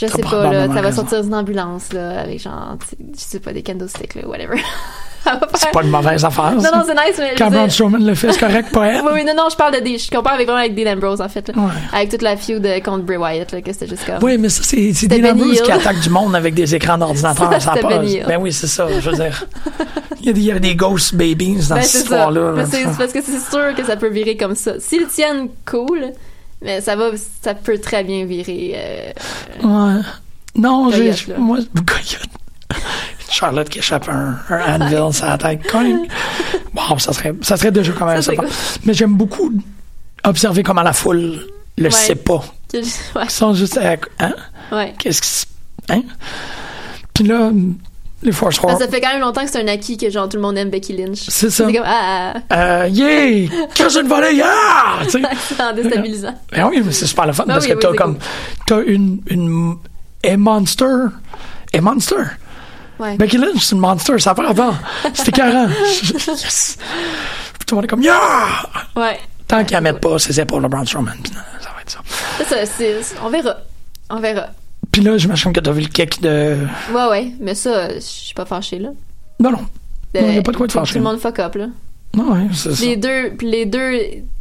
je sais pas là, ça va raison. sortir d'une ambulance là avec genre, je sais pas des candlesticks là, whatever. C'est pas une mauvaise affaire. Non non, c'est nice, mais Braun dire- le fait, c'est correct, pas elle? Oui, oui, non, non, je parle de Dean. Je compare avec, vraiment avec Dean Ambrose, en fait. Là. Ouais. Avec toute la feud contre Bray Wyatt, là, que c'était juste comme. Oui, mais ça, c'est, Dean Benny Ambrose Hill. qui attaque du monde avec des écrans d'ordinateur. Ça, Ça, a c'était pas. Benny Hill. Ben oui, c'est ça, je veux dire. Il y a des, des ghost babies dans Ben, cette histoire-là. C'est parce que c'est sûr que ça peut virer comme ça. S'ils tiennent, cool. Mais ça va, ça peut très bien virer. euh, Ouais. Non, j'ai, moi, Coyote. Charlotte qui échappe un, un anvil sur la tête. Wow, ça serait, ça serait déjà quand même Ça cool. Mais j'aime beaucoup observer comment la foule le Ouais. sait pas. ouais, Ils sont juste, à- hein? ouais. Qu'est-ce qui se, hein? Puis là, les Force ça fait quand même longtemps que c'est un acquis que genre tout le monde aime Becky Lynch. C'est ça. C'est comme ah, Euh, yeah! Qu'est-ce une volée, yeah! Tu sais. ah, c'est en déstabilisant. Ben oui, mais c'est super le fun Ben parce oui, que oui, t'as comme, t'as une, une, a monster, a monster. Ouais. Becky Lynch, c'est une monster, ça part avant. C'était carré. yes! Puis tout le monde est comme, yeah! Ouais. Tant qu'ils mettent pas ses épaules à Braun Strowman, non, ça va être ça. Ça, c'est- on verra. On verra. Puis là, j'imagine que t'as vu le kick de, Ouais, ouais. Mais ça, je suis pas fâchée, là. non, non. Non, y a pas de quoi Tout- fâché. Tout le monde fuck up, là. Non, ouais, c'est ça. Les deux, puis les deux,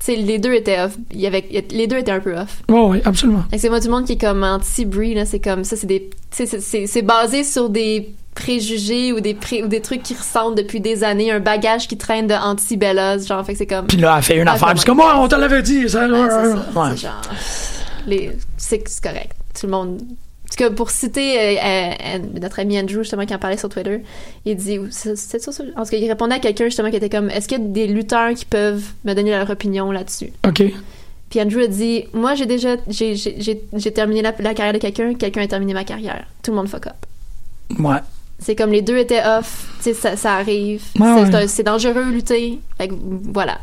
tu les deux étaient off. Il y avait, les deux étaient un peu off. Ouais, ouais, absolument. Que c'est moi tout le monde qui est comme anti-Brie, là, c'est comme ça, c'est des, c'est- basé sur des préjugés ou des pré- ou des trucs qui ressentent depuis des années, un bagage qui traîne de anti-Bellas, genre, fait que c'est comme. Puis là, elle fait une Ah, affaire, c'est comme, ouais, on te l'avait dit, ça. Ouais, c'est ça. Ouais. C'est genre, c'est correct. Tout le monde, que pour citer euh, euh, notre ami Andrew justement qui en parlait sur Twitter, il dit c'est sur en tout cas, il répondait à quelqu'un justement qui était comme est-ce qu'il y a des lutteurs qui peuvent me donner leur opinion là-dessus? OK. Puis Andrew a dit moi j'ai déjà j'ai terminé la, la carrière de quelqu'un, quelqu'un a terminé ma carrière. Tout le monde fuck up. Ouais. C'est comme les deux étaient off, tu sais ça, ça arrive. Ouais, c'est ouais. dangereux lutter. Fait que voilà.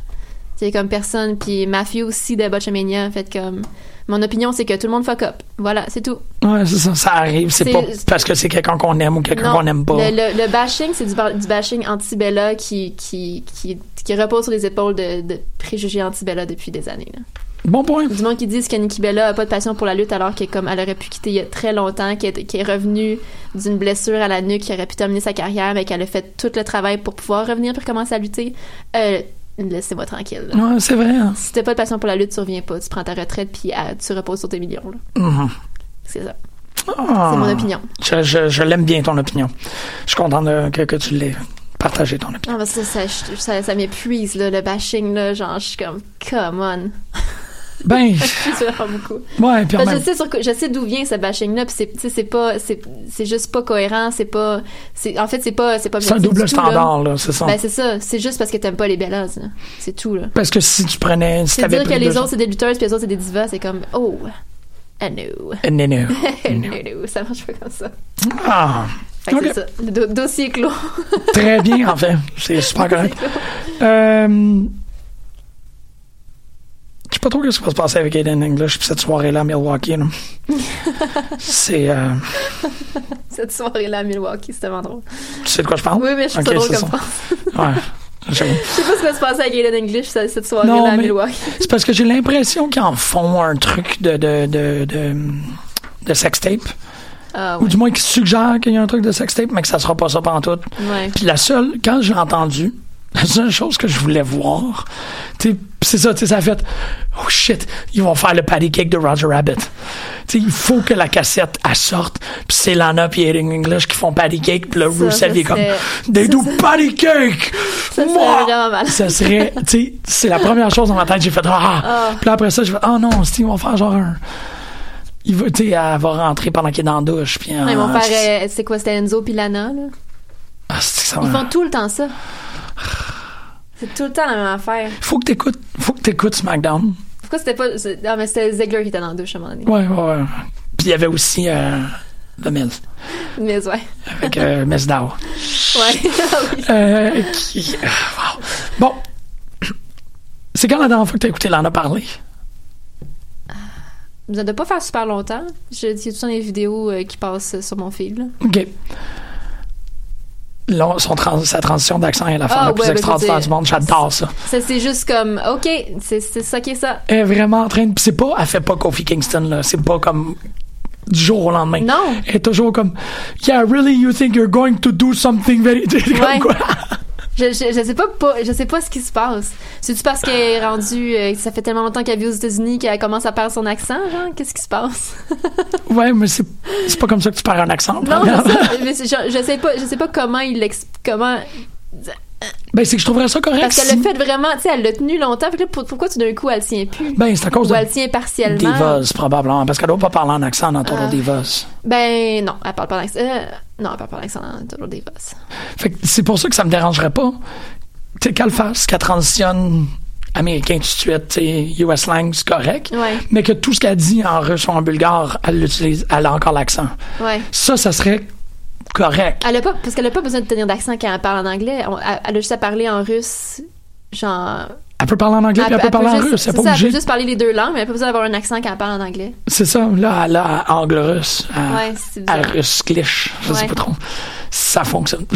C'est comme personne puis Matthew aussi de Botchamania fait comme mon opinion c'est que tout le monde fuck up. Voilà, c'est tout. Ouais, c'est ça. Ça arrive. C'est pas parce que c'est quelqu'un qu'on aime ou quelqu'un qu'on aime pas. Le, le- le bashing, c'est du, du bashing anti-Bella qui, qui, qui, qui repose sur les épaules de, de préjugés anti-Bella depuis des années. là. Bon point. Du monde qui disent que Nikki Bella a pas de passion pour la lutte alors qu'elle comme elle aurait pu quitter il y a très longtemps, qu'elle est, qu'elle est revenue d'une blessure à la nuque, qui aurait pu terminer sa carrière, mais qu'elle a fait tout le travail pour pouvoir revenir pour commencer à lutter. Euh, laissez-moi tranquille. là. Ouais, c'est vrai. hein. Si t'as pas de passion pour la lutte, tu reviens pas, tu prends ta retraite puis euh, tu reposes sur tes millions. là. Mhm. C'est ça. Ah. C'est mon opinion. Je, je, je l'aime bien ton opinion. Je suis content de- que, que tu l'aies partagé ton opinion. Ah, bah ça, ça, ça, ça m'épuise, là, le bashing, là. Genre, je suis comme, come on. Ben, beaucoup. ouais, puis Parce même- je sais, sur quoi- je sais d'où vient ce bashing-là, puis c'est, tu sais, c'est pas, c'est, c'est juste pas cohérent, c'est pas, c'est, en fait, c'est pas, c'est pas c'est un double tout, là. standard, là, c'est ça. Ben, c'est ça. C'est juste parce que t'aimes pas les bellas, là. C'est tout, là. Parce que si tu prenais. Si C'est dire que les deux autres, c'est des lutteuses, puis les autres, c'est des divas, c'est comme, oh, ah no. Non, non. no, no, ça marche pas comme ça. Ah, Fait que Ok. c'est ça. Le do- dossier clos. très bien, en fait. C'est super correct. Euh, je sais pas trop ce qui va se passer avec Aiden English puis cette soirée-là à Milwaukee. c'est. euh, Cette soirée-là à Milwaukee, c'était vraiment drôle. tu sais de quoi je parle? Oui, mais je trouve Ok, ça drôle c'est comme ça. Ouais. Je sais pas ce qui va se passer avec Aiden English cette cette soirée-là à Milwaukee. C'est parce que j'ai l'impression qu'ils en font un truc de, de, de, de, de sextape. Ah, Ou du moins qu'ils suggèrent qu'il y a un truc de sextape, mais que ça sera pas ça pendant tout. Ouais. Puis la seule, quand j'ai entendu, la seule chose que je voulais voir, tu sais, c'est ça, tu sais, ça a fait, oh shit, ils vont faire le patty cake de Roger Rabbit. Tu sais, il faut que la cassette, elle sorte, puis c'est Lana puis Aiden English qui font patty cake, puis là, il est comme, they do patty cake! Ça serait vraiment mal. Ça serait, tu sais, c'est la première chose dans ma tête, j'ai fait, ah! Puis là, après ça, j'ai fait, oh non, ils vont faire genre un. Il va, tu sais, elle va rentrer pendant qu'il est dans la douche, puis. Ils vont ah, faire, euh, c'est quoi, c'était Enzo puis Lana, là? ah, c'est Ils font tout le temps ça. C'est tout le temps la même affaire. Faut que t'écoutes, faut que t'écoutes SmackDown. Pourquoi c'était pas. Non, mais c'était Ziggler qui était dans la douche à un moment donné. Ouais, ouais, ouais. Puis il y avait aussi euh, The Miz, Mais ouais. avec euh, Miz Dow. Ouais. Ah oui. Euh, qui... euh, wow. Bon. C'est quand la dernière fois que t'as écouté Lana parler? Ça doit pas faire super longtemps. Je dis tout le temps des vidéos euh, qui passent sur mon fil? là. OK. Là, son trans- sa transition d'accent est la femme Ah, la plus ouais, ben, extraordinaire du monde. J'adore ça. Ça, c'est juste comme, OK, c'est ça qui est ça. Elle est vraiment en train de... C'est pas... Elle fait pas Kofi Kingston, là. C'est pas comme du jour au lendemain. Non. Elle est toujours comme... Yeah, really, you think you're going to do something very... Comme Ouais. Je, je, je sais pas, pas- je sais pas ce qui se passe. C'est-tu parce qu'elle est rendue, euh, ça fait tellement longtemps qu'elle vit aux États-Unis qu'elle commence à perdre son accent, genre? Qu'est-ce qui se passe? Ouais, mais c'est c'est pas comme ça que tu perds un accent. non, sais, mais je, je sais pas, je sais pas comment il comment, Ben, c'est que je trouverais ça correct. parce qu'elle si- l'a fait vraiment, tu sais, elle l'a tenu longtemps. Fait que là, pour- pourquoi tout d'un coup elle tient plus? Ben, c'est à cause Ou de elle tient partiellement? Divas, probablement. Parce qu'elle doit pas parler en accent dans Total Ah. Divas. Ben, non, elle parle pas d'accent. euh, non, elle parle pas d'accent dans Total Divas. Fait que c'est pour ça que ça me dérangerait pas. Tu sais, qu'elle fasse, qu'elle transitionne américain tout de suite, tu sais, US slang, c'est correct. Ouais. Mais que tout ce qu'elle dit en russe ou en bulgare, elle l'utilise, elle a encore l'accent. Ouais. Ça, ça serait correct. Elle a pas, parce qu'elle a pas besoin de tenir d'accent quand elle parle en anglais. On- elle, elle a juste à parler en russe, genre. Elle peut parler en anglais, puis elle, peut parler en russe. c'est Elle pas ça, elle peut juste parler les deux langues, mais elle a pas besoin d'avoir un accent quand elle parle en anglais. C'est ça, là, elle a anglo-russe. Elle, Ouais, c'est elle bizarre. russe-cliche. Je sais Ouais. pas trop. Ça fonctionne.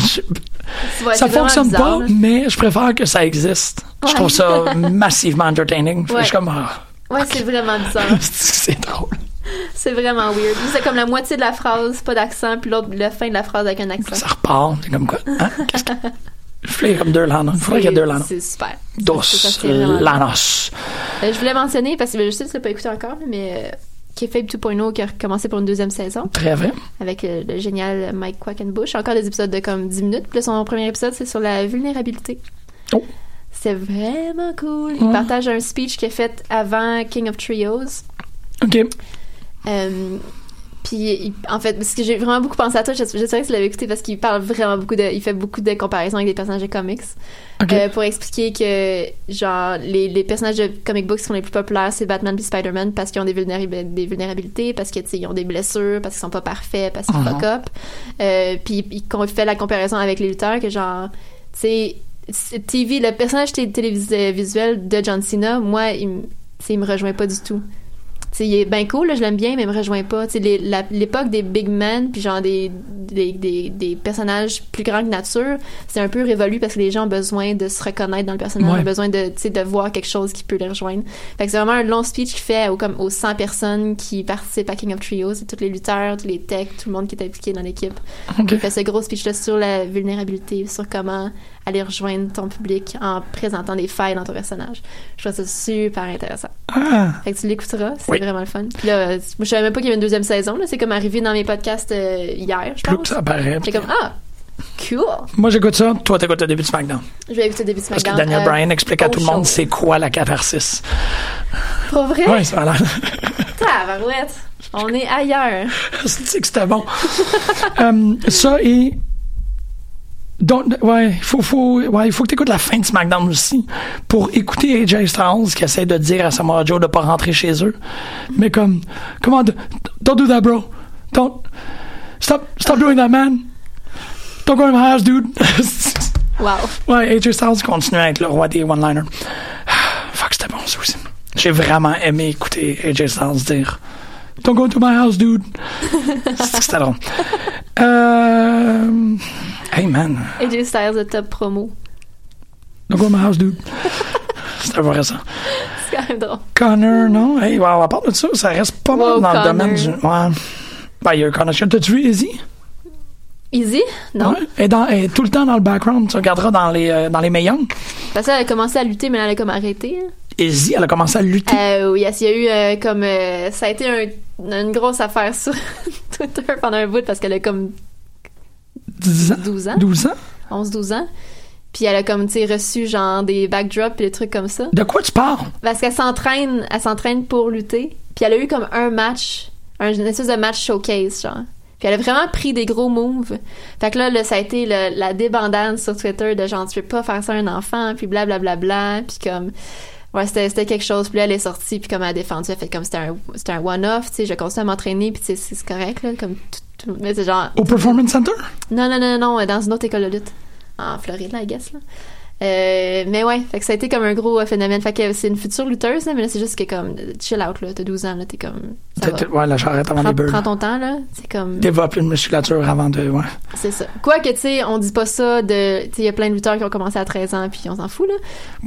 Ouais, ça fonctionne bizarre, pas, là. mais je préfère que ça existe. Je trouve ça massivement entertaining. Je suis comme, ah, Ouais, c'est vraiment bizarre. c'est drôle. c'est vraiment weird. C'est comme la moitié de la phrase, pas d'accent, puis l'autre, la fin de la phrase avec un accent. Ça repart. C'est comme quoi? Hein? Qu'est-ce que... Je voulais comme deux lanas. Il faudrait qu'il y ait deux lanas. C'est super. Dos lanos. Euh, je voulais mentionner, parce que je sais que tu l'as pas écouté encore, mais euh, Kayfabe 2.0 qui a recommencé pour une deuxième saison Très vrai. avec euh, le génial Mike Quackenbush. Encore des épisodes de comme 10 minutes. Puis là, son premier épisode, c'est sur la vulnérabilité. Oh. C'est vraiment cool. Il partage un speech qu'il a fait avant King of Trios. OK. Euh, Puis, en fait, parce que j'ai vraiment beaucoup pensé à toi, j'espère que tu l'avais écouté parce qu'il parle vraiment beaucoup de. Il fait beaucoup de comparaisons avec des personnages de comics. Euh, pour expliquer que, genre, les, les personnages de comic books qui sont les plus populaires, c'est Batman puis Spider-Man parce qu'ils ont des, vulnérabil- des vulnérabilités, parce que, ils ont des blessures, parce qu'ils sont pas parfaits, parce qu'ils Mhm. fuck up. Euh, puis, il fait la comparaison avec les lutteurs que, genre, tu sais, TV, le personnage té- télévisé visuel de John Cena, moi, il, il me rejoint pas du tout. Tu sais, il est bien cool, là, je l'aime bien, mais il me rejoint pas. L'époque des big men, puis genre des, des, des, des personnages plus grands que nature, c'est un peu révolu parce que les gens ont besoin de se reconnaître dans le personnage, Ouais. ont besoin de, tu sais, de voir quelque chose qui peut les rejoindre. Fait que c'est vraiment un long speech qu'il fait aux, comme, aux 100 personnes qui participent à King of Trios, c'est tous les lutteurs, tous les techs, tout le monde qui est impliqué dans l'équipe. Ok. Il fait ce gros speech-là sur la vulnérabilité, sur comment aller rejoindre ton public en présentant des failles dans ton personnage. Je trouve ça super intéressant. Ah, Fait que tu l'écouteras, c'est Oui. vraiment le fun. Puis là, moi, je savais même pas qu'il y avait une deuxième saison. Là. C'est comme arrivé dans mes podcasts euh, hier, je pense. que ça apparaît. J'étais comme, ah, cool. Moi, j'écoute ça. Toi, t'écoutes le début de SmackDown. Je vais écouter le début de Parce que SmackDown. Daniel Euh, Bryan explique à tout le monde c'est quoi la catharsis. Pas vrai? Ouais, ça a l'air. Tabarouette. On est ailleurs. C'est que c'était bon? Euh, ça et. Donc, ouais, faut, faut, ouais, il faut que tu écoutes la fin de SmackDown aussi pour écouter AJ Styles qui essaie de dire à Samoa Joe de pas rentrer chez eux. Mais comme, comment, don't do that, bro. Don't, stop, stop doing that, man. Don't go in my house, dude. Wow. ouais, AJ Styles continue à être le roi des one-liners. Fuck, c'était bon, ça aussi. J'ai vraiment aimé écouter AJ Styles dire Don't go to my house, dude. C'était drôle. Euh, hey, man. AJ Styles, le top promo. Don't go to my house, dude. Vrai ça. C'est quand même drôle. Connor, non? Hey, wow, à part de ça, ça reste pas mal dans Connor. le domaine du. Ouais. Ben, il y a Connor. T'as-tu vu Izzy? Easy? Non. Ouais. Est, dans- est tout le temps dans le background. Tu regarderas dans les, euh, dans les Mae Young. Parce qu'elle a commencé à lutter, mais elle a comme arrêté. hein. Izzy, elle a commencé à lutter. Euh, oui, il y a eu euh, comme. euh, ça a été un- une grosse affaire sur Twitter pendant un bout parce qu'elle a comme 10 ans. 12 ans. 12 ans? 11-12 ans. Puis elle a comme, tu sais, reçu genre des backdrops et des trucs comme ça. De quoi tu parles? Parce qu'elle s'entraîne, elle s'entraîne pour lutter. Puis elle a eu comme un match, un une espèce de match showcase, genre. Puis elle a vraiment pris des gros moves. Fait que là, là, ça a été le- la débandade sur Twitter de genre, tu peux pas faire ça à un enfant, puis blablabla. Bla, bla, puis comme, ouais, c'était, quelque chose. Puis là, elle est sortie, puis comme elle a défendu, elle a fait comme c'était un, un one-off, tu sais, je continue à m'entraîner, puis tu sais, c'est, c'est correct, là, comme tout, tout- mais c'est genre, Au Performance Center? non, non, non, non, dans une autre école de lutte. En Floride, là, I guess, là. Euh, mais ouais, fait que ça a été comme un gros euh, phénomène. Fait que c'est une future lutteuse, là, mais là, c'est juste que comme, chill out, là, t'as 12 ans, là, t'es comme, ça va. T'es- Ouais, la charrette avant Prends, les beurs. prends ton temps, là, c'est comme, Développe une musculature avant de. Ouais. c'est ça. Quoique, tu sais, on dit pas ça de, tu sais, il y a plein de lutteurs qui ont commencé à 13 ans, puis on s'en fout, là.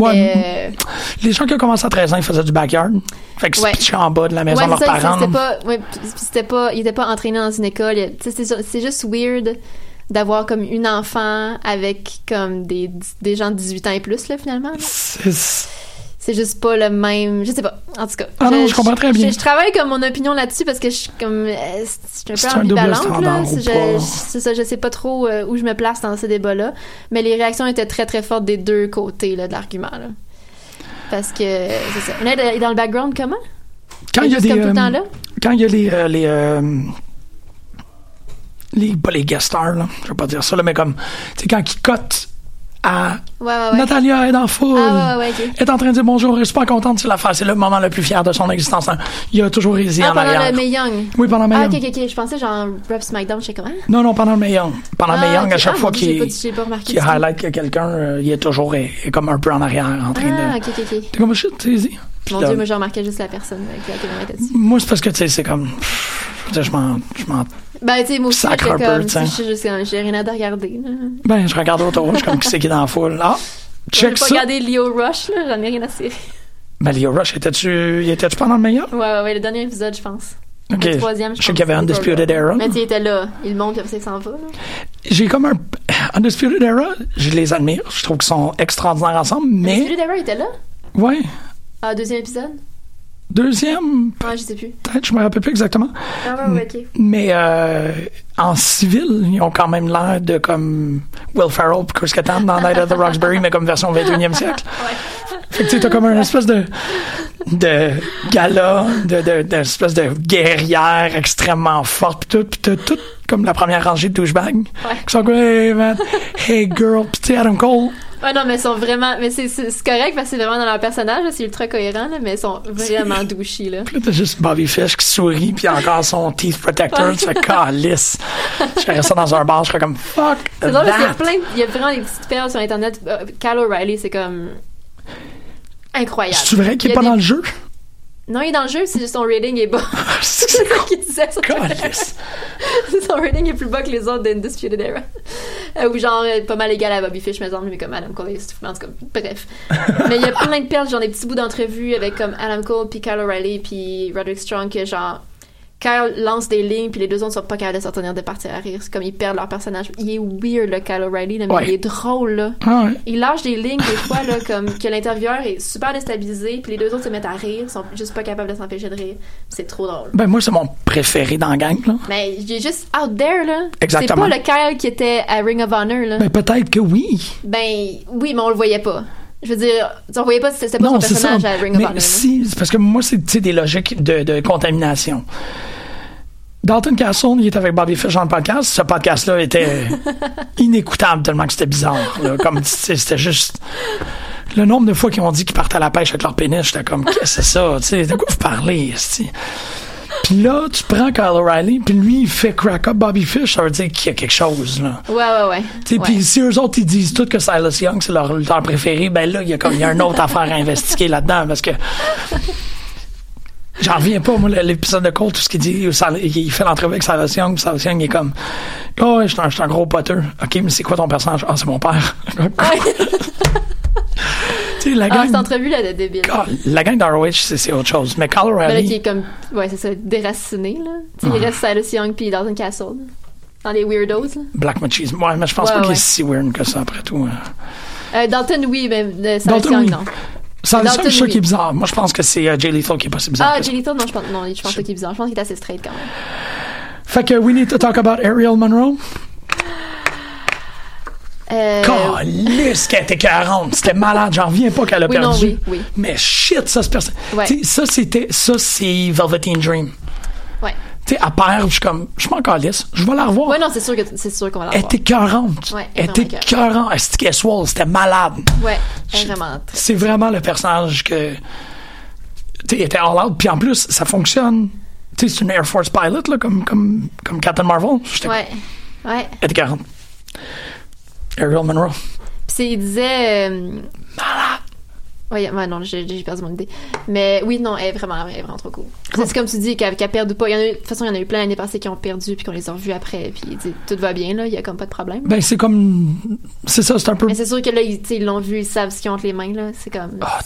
Ouais, Mais, euh, Les gens qui ont commencé à 13 ans, ils faisaient du backyard. Fait qu'ils Ouais. se en bas de la maison ouais, de leurs ça, parents. c'était pas, ouais, c'était pas, il était pas entraîné dans une école. Tu sais, c'est juste weird d'avoir comme une enfant avec comme des, des gens de 18 ans et plus, là, finalement. C'est- juste pas le même je sais pas en tout cas Ah non, je comprends très bien. je, je travaille comme mon opinion là-dessus parce que je suis comme euh, je suis C'est un peu ambivalente là C'est- je, ça je sais pas trop euh, où je me place dans ce débat là mais les réactions étaient très très fortes des deux côtés là, de l'argument là. parce que c'est ça on est dans le background comment? Quand il y a des. comme tout le euh, temps là? Quand il y a les. euh, les euh, les, pas les guest stars, là. Je vais pas dire ça, là, mais comme. Tu sais, quand ils cotent à. ouais ouais ouais Natalia est dans foule. ah est en train de dire bonjour, je suis pas contente, c'est la face. C'est le moment le plus fier de son existence. hein. Il a toujours hésité ah en pendant arrière. le Mae Young Oui, pendant le ah Mae ok Young. ok ok je pensais genre Rap SmackDown je sais comment Non, non, pendant le Mae Young. Pendant le ah, Young, ok. à chaque Ah, fois j'ai qu'il j'ai remarqué tout. highlight que quelqu'un, euh, il est toujours est, est comme un peu en arrière, en train ah de. ok ok ok T'es comme shit, easy. Puis mon là, dieu moi je remarquais juste la personne avec laquelle on était dessus moi, c'est parce que, tu sais, c'est comme. Je m'en. Ben, tu sais, moi aussi, j'étais comme, j'ai rien à regarder, là. Ben, je regarde autour, je suis comme qui c'est qui est dans la foule? Ah, J'ai check pas ça. regardé Leo Rush, là, j'en ai rien à cirer. Ben, Leo Rush, étais-tu étais-tu pendant le meilleur? Ouais, ouais, ouais, le dernier épisode, je pense. Ok. Le troisième, je Je sais qu'il y avait Undisputed Era. Mais tu il était là. Il monte, puis ça, il s'en va. J'ai comme un. Undisputed Era, je les admire. Je trouve qu'ils sont extraordinaires ensemble, mais. Undisputed Era, il était là? Ouais. Ah, deuxième épisode? Deuxième, Ouais, je sais plus. peut-être, je me rappelle plus exactement. Ah, ouais, ouais, ok. Mais euh, en civil, ils ont quand même l'air de comme Will Ferrell et Chris Kattan dans Night at the Roxbury, mais comme version 21e siècle. Fait que tu sais, t'as comme un espèce de. de gala, de, de, d'espèce de guerrière extrêmement forte, pis tout, pis t'as tout comme la première rangée de douchebags. Qui sont comme, hey man, hey girl, pis tu sais, Adam Cole. Ouais, non, mais ils sont vraiment. Mais c'est, c'est, c'est correct parce que c'est vraiment dans leur personnage, là, c'est ultra cohérent, là, mais ils sont vraiment douchis, là. Puis là, t'as juste Bobby Fish qui sourit, puis encore son teeth protector, tu fais calice. Je ferais ça dans un bar, je serais comme fuck. C'est drôle parce qu'il y a plein, il y a vraiment des petites perles sur Internet. Euh, Kyle O'Reilly, c'est comme. Incroyable. C'est vrai qu'il Il est pas des- dans le jeu? Non, il est dans le jeu, c'est juste son rating est bas. C'est c'est ça qu'il disait. Son, Calice. son rating est plus bas que les autres d'Undisputed Era. Euh, ou genre, euh, pas mal égal à Bobby Fish, mais mais comme Adam Cole, en tout cas, bref. mais il y a plein de perles, genre des petits bouts d'entrevue avec comme Adam Cole, puis Kyle O'Reilly, puis Roderick Strong, que genre, Kyle lance des lignes, puis les deux autres sont pas capables de se retenir de partir à rire. C'est comme ils perdent leur personnage. Il est weird, le Kyle O'Reilly, mais Ouais. il est drôle, là. Ah ouais. Il lâche des lignes des fois là comme que l'intervieweur est super déstabilisé puis les deux autres se mettent à rire, sont juste pas capables de s'empêcher de rire. C'est trop drôle. Ben, moi, c'est mon préféré dans la gang, là. Mais il est juste out there là. Exactement. C'est pas le Kyle qui était à Ring of Honor là. Ben, peut-être que oui. Ben oui, mais on le voyait pas. Je veux dire, on voyait pas c'était pas non, son c'est ça. personnage à Ring of Honor. si, parce que moi, c'est tu des logiques de, de contamination. Dalton Castle, il était avec Bobby Fish dans le podcast. Ce podcast-là était inécoutable tellement que c'était bizarre. là. Comme, c'était juste... Le nombre de fois qu'ils ont dit qu'ils partaient à la pêche avec leur pénis, j'étais comme, qu'est-ce que c'est ça? Tu sais, de quoi vous parlez? Puis là, tu prends Kyle O'Reilly, puis lui, il fait crack up Bobby Fish, ça veut dire qu'il y a quelque chose, là. Ouais ouais ouais. Tu Ouais. Puis si eux autres, ils disent tout que Silas Young, c'est leur lutteur préféré, ben là, il y a comme il y a une autre affaire à investiguer là-dedans, parce que j'en reviens pas, moi, l'épisode de Cole, tout ce qu'il dit, il fait l'entrevue avec Silas Young, puis Silas Young il est comme « Oh, je suis un, gros poteux. OK, mais c'est quoi ton personnage? Ah, c'est mon père. tu sais, la Ah, gang... cette entrevue là de débile. Ah, la gang d'ROH, c'est autre chose. Mais Kyle Ben O'Reilly... qui est comme ouais, c'est ça, déraciné là. Tu sais, il reste Silas Young puis Dalton Castle. là. Dans les weirdos là. Black Machisme. Ouais, mais je pense Ouais, pas qu'il est si weird que ça, après tout. hein. Euh, Dalton oui, mais euh, Young oui. non. Ça, ça oui. qui est bizarre. Moi, je pense que c'est euh, Jay Lethal qui est pas si bizarre. Ah. Jay Lethal, non, je pense, non, je pense pas qu'il est bizarre. Je pense qu'il est assez straight quand même. Fait que we need to talk about Ariel Monroe. Euh, Calisse qu'elle était 40. C'était malade. J'en reviens pas qu'elle a Oui, non, perdu. oui, oui. Mais shit, ça, c'est personne. Ouais. Ça, c'était, ça, c'est Velveteen Dream. ouais. Tu sais, à perd, je suis comme, je m'en calisse. Je vais la revoir. Ouais, non, c'est sûr que c'est sûr qu'on va Elle l'avoir. était 40. Ouais, elle était vraiment 40. Elle était swole. C'était malade. Ouais, elle vraiment. C'est vraiment le personnage que. Tu sais, était all out. Puis en plus, ça fonctionne. Tu sais, c'est une Air Force pilot, là, comme, comme, comme Captain Marvel. Ouais. Ouais. Elle était 40. Ariel Monroe. Puis il disait. Euh... Ouais, ouais, non, j'ai j'ai perdu mon idée. Mais oui, non, elle est vraiment, elle est vraiment trop cool. C'est c'est comme tu dis, qu'elle qu'elle perde ou pas. Il y en a, eu- de toute façon, il y en a eu plein l'année passée qui ont perdu puis qu'on les a revus après. Puis dit, tout va bien, là, il y a comme pas de problème. Ben, c'est comme. C'est ça, c'est un peu. Mais c'est sûr que là, ils l'ont vu, ils savent ce qu'ils ont entre les mains, là. C'est comme. Ah.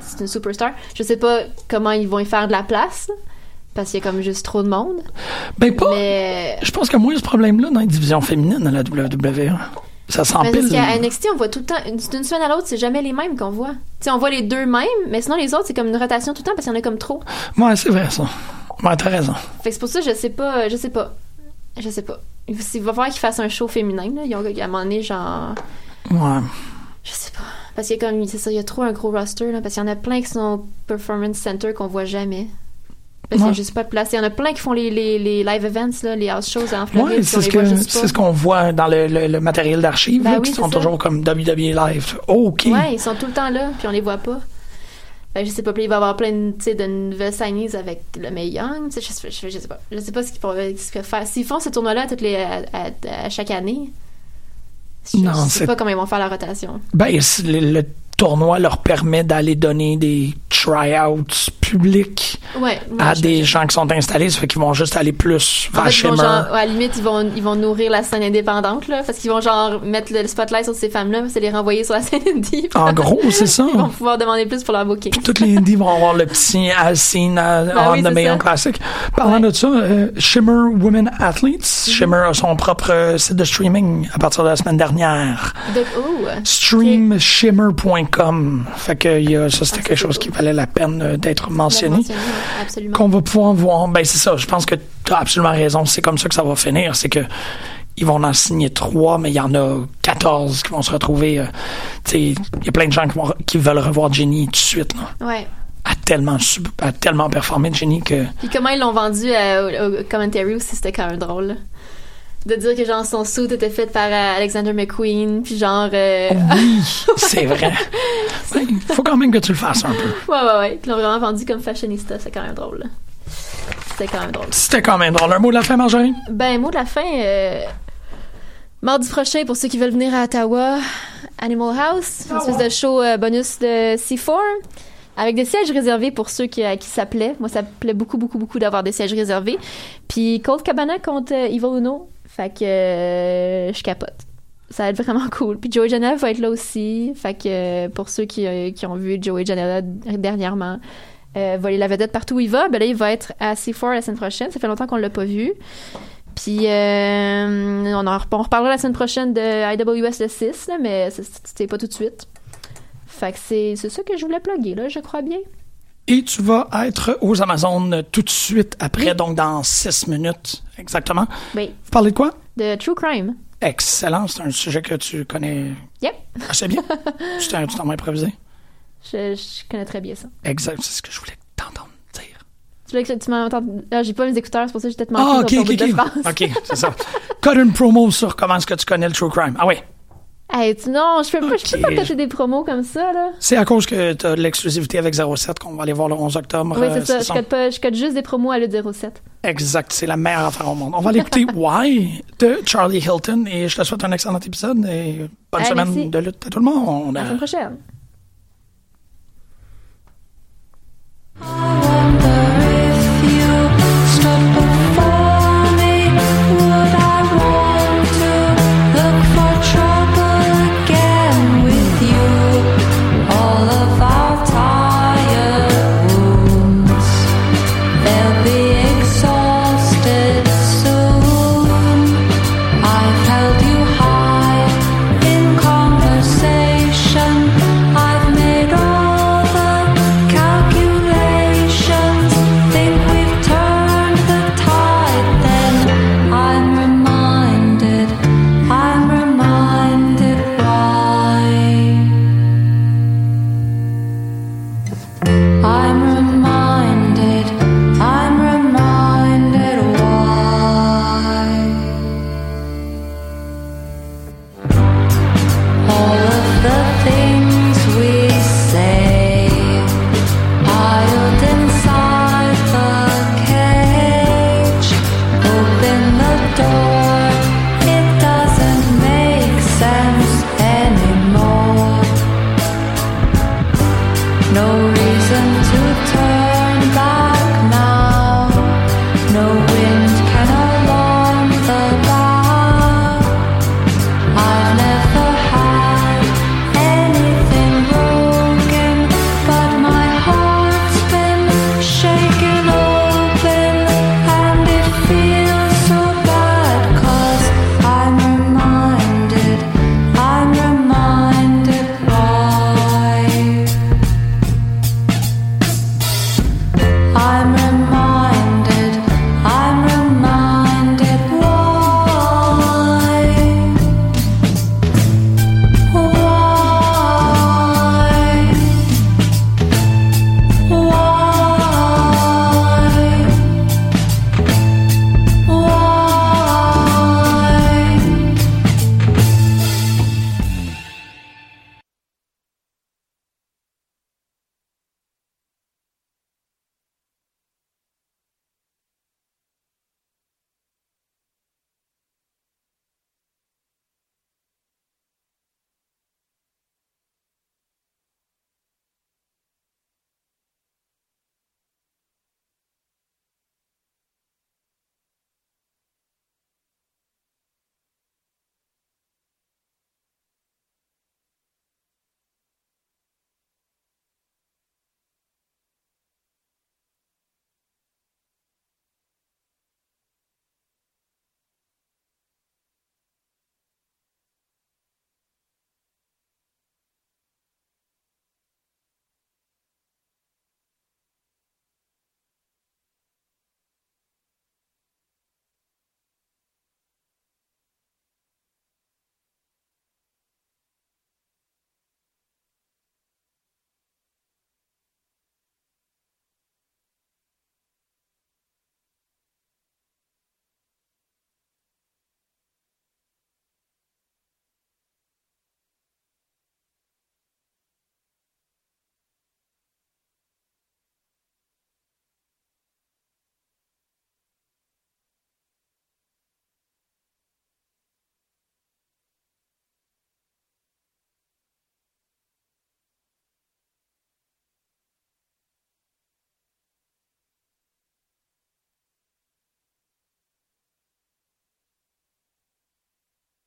C'est une superstar. Je sais pas comment ils vont y faire de la place, parce qu'il y a comme juste trop de monde. Ben, pas. Mais. Je pense qu'il y a moins ce problème-là dans les divisions féminines à la WWE. Ça s'empile. parce qu'à NXT, on voit tout le temps, une- d'une semaine à l'autre, c'est jamais les mêmes qu'on voit. Tu sais, on voit les deux mêmes, mais sinon les autres, c'est comme une rotation tout le temps parce qu'il y en a comme trop. Ouais, c'est vrai, ça. Ouais, t'as raison. Fait que c'est pour ça, je sais pas, je sais pas. Je sais pas. Il va falloir qu'ils fassent un show féminin, là. Ils ont, à un moment donné, genre. Ouais. Je sais pas. Parce qu'il y a comme, c'est ça, il y a trop un gros roster, là. Parce qu'il y en a plein qui sont au Performance Center qu'on voit jamais. Parce qu'il y Ouais. a juste pas de place. Il y en a plein qui font les, les, les live events, là, les house shows en Floride. Puis c'est ce qu'on voit dans le, le- le matériel d'archives, Ben oui, qui sont ça. toujours comme WWE Live. OK. Ouais, ils sont tout le temps là, puis on les voit pas. Que je sais pas, puis il va y avoir plein de, nouvelles signees avec le May Young. Je, sais- je, je sais pas. Je sais pas ce qu'ils pourraient faire. S'ils font ce tournoi-là à, à- à chaque année, je, Non, je sais pas comment ils vont faire la rotation. Ben, le, le tournoi leur permet d'aller donner des tryouts publics Ouais. à des gens qui sont installés. Ça fait qu'ils vont juste aller plus En vers fait, Shimmer. genre, à la limite, ils vont, ils vont nourrir la scène indépendante, là, parce qu'ils vont genre mettre le spotlight sur ces femmes-là, c'est les renvoyer sur la scène indie. En gros, c'est ça. Ils vont pouvoir demander plus pour leur booking. Toutes les indies vont avoir le petit as seen Ben on oui, the. Young Classic. Parlant de ça, euh, Shimmer Women Athletes. Mm-hmm. Shimmer a son propre site de streaming à partir de la semaine dernière. Donc, oh, Streamshimmer.com. Fait que il y a- ça, c'était Ah, quelque chose qui valait la peine euh, d'être mentionné. Qu'on va pouvoir voir. Ben, c'est ça. Je pense que tu as absolument raison. C'est comme ça que ça va finir. C'est que ils vont en signer trois, mais il y en a 14 qui vont se retrouver. euh, il y a plein de gens qui, vont, qui veulent revoir Jenny tout de suite. Là. Ouais. a tellement, a tellement performé, Jenny, que. Puis comment ils l'ont vendu euh, au, au commentary aussi, c'était quand même drôle. De dire que genre son suit était fait par euh, Alexander McQueen, puis genre euh, Oui, c'est vrai. Il faut quand même que tu le fasses un peu. ouais ouais ouais, puis ils l'ont vraiment vendu comme fashionista, c'est quand même drôle. C'était quand même drôle. C'était quand même drôle. Un mot de la fin, Marjorie? Ben mot de la fin euh, mardi prochain pour ceux qui veulent venir à Ottawa, Animal House, une espèce de show euh, bonus de C4 avec des sièges réservés pour ceux qui, à qui ça plaît. Moi, ça me plaît beaucoup, beaucoup, beaucoup d'avoir des sièges réservés. Puis Cold Cabana contre Evil Uno. Fait que euh, je capote. Ça va être vraiment cool. Puis Joey Janela va être là aussi. Fait que euh, pour ceux qui, euh, qui ont vu Joey Janela dernièrement, euh, voler la vedette partout où il va, ben là, il va être à C4 la semaine prochaine. Ça fait longtemps qu'on l'a pas vu. Puis on, en, on reparlera la semaine prochaine de IWS le 6, là, mais c'était pas tout de suite. Fait que c'est c'est ça que je voulais plugger, là, je crois bien. Et tu vas être aux Amazones tout de suite après, donc dans six minutes. Exactement. Oui. Vous parlez de quoi? De True Crime. Excellent. C'est un sujet que tu connais Yep. assez bien. tu t'en improviser. Je, je connais très bien ça. Exact. C'est ce que je voulais t'entendre dire. Tu voulais que tu m'entends. Ah, j'ai pas mes écouteurs, c'est pour ça que j'ai peut-être manqué Ah, ok, ok, ok. Ok, c'est ça. Cut une promo sur comment est-ce que tu connais le true crime. Ah oui. Non, je peux, okay. je peux pas péter des promos comme ça, là. C'est à cause que t'as l'exclusivité avec 07 qu'on va aller voir le 11 octobre. Oui, euh, c'est ça. Je, code pas, je code juste des promos à le 07. Exact. C'est la meilleure affaire au monde. On va l'écouter Why de Charlie Hilton et je te souhaite un excellent épisode et bonne semaine de lutte à tout le monde. À la semaine prochaine.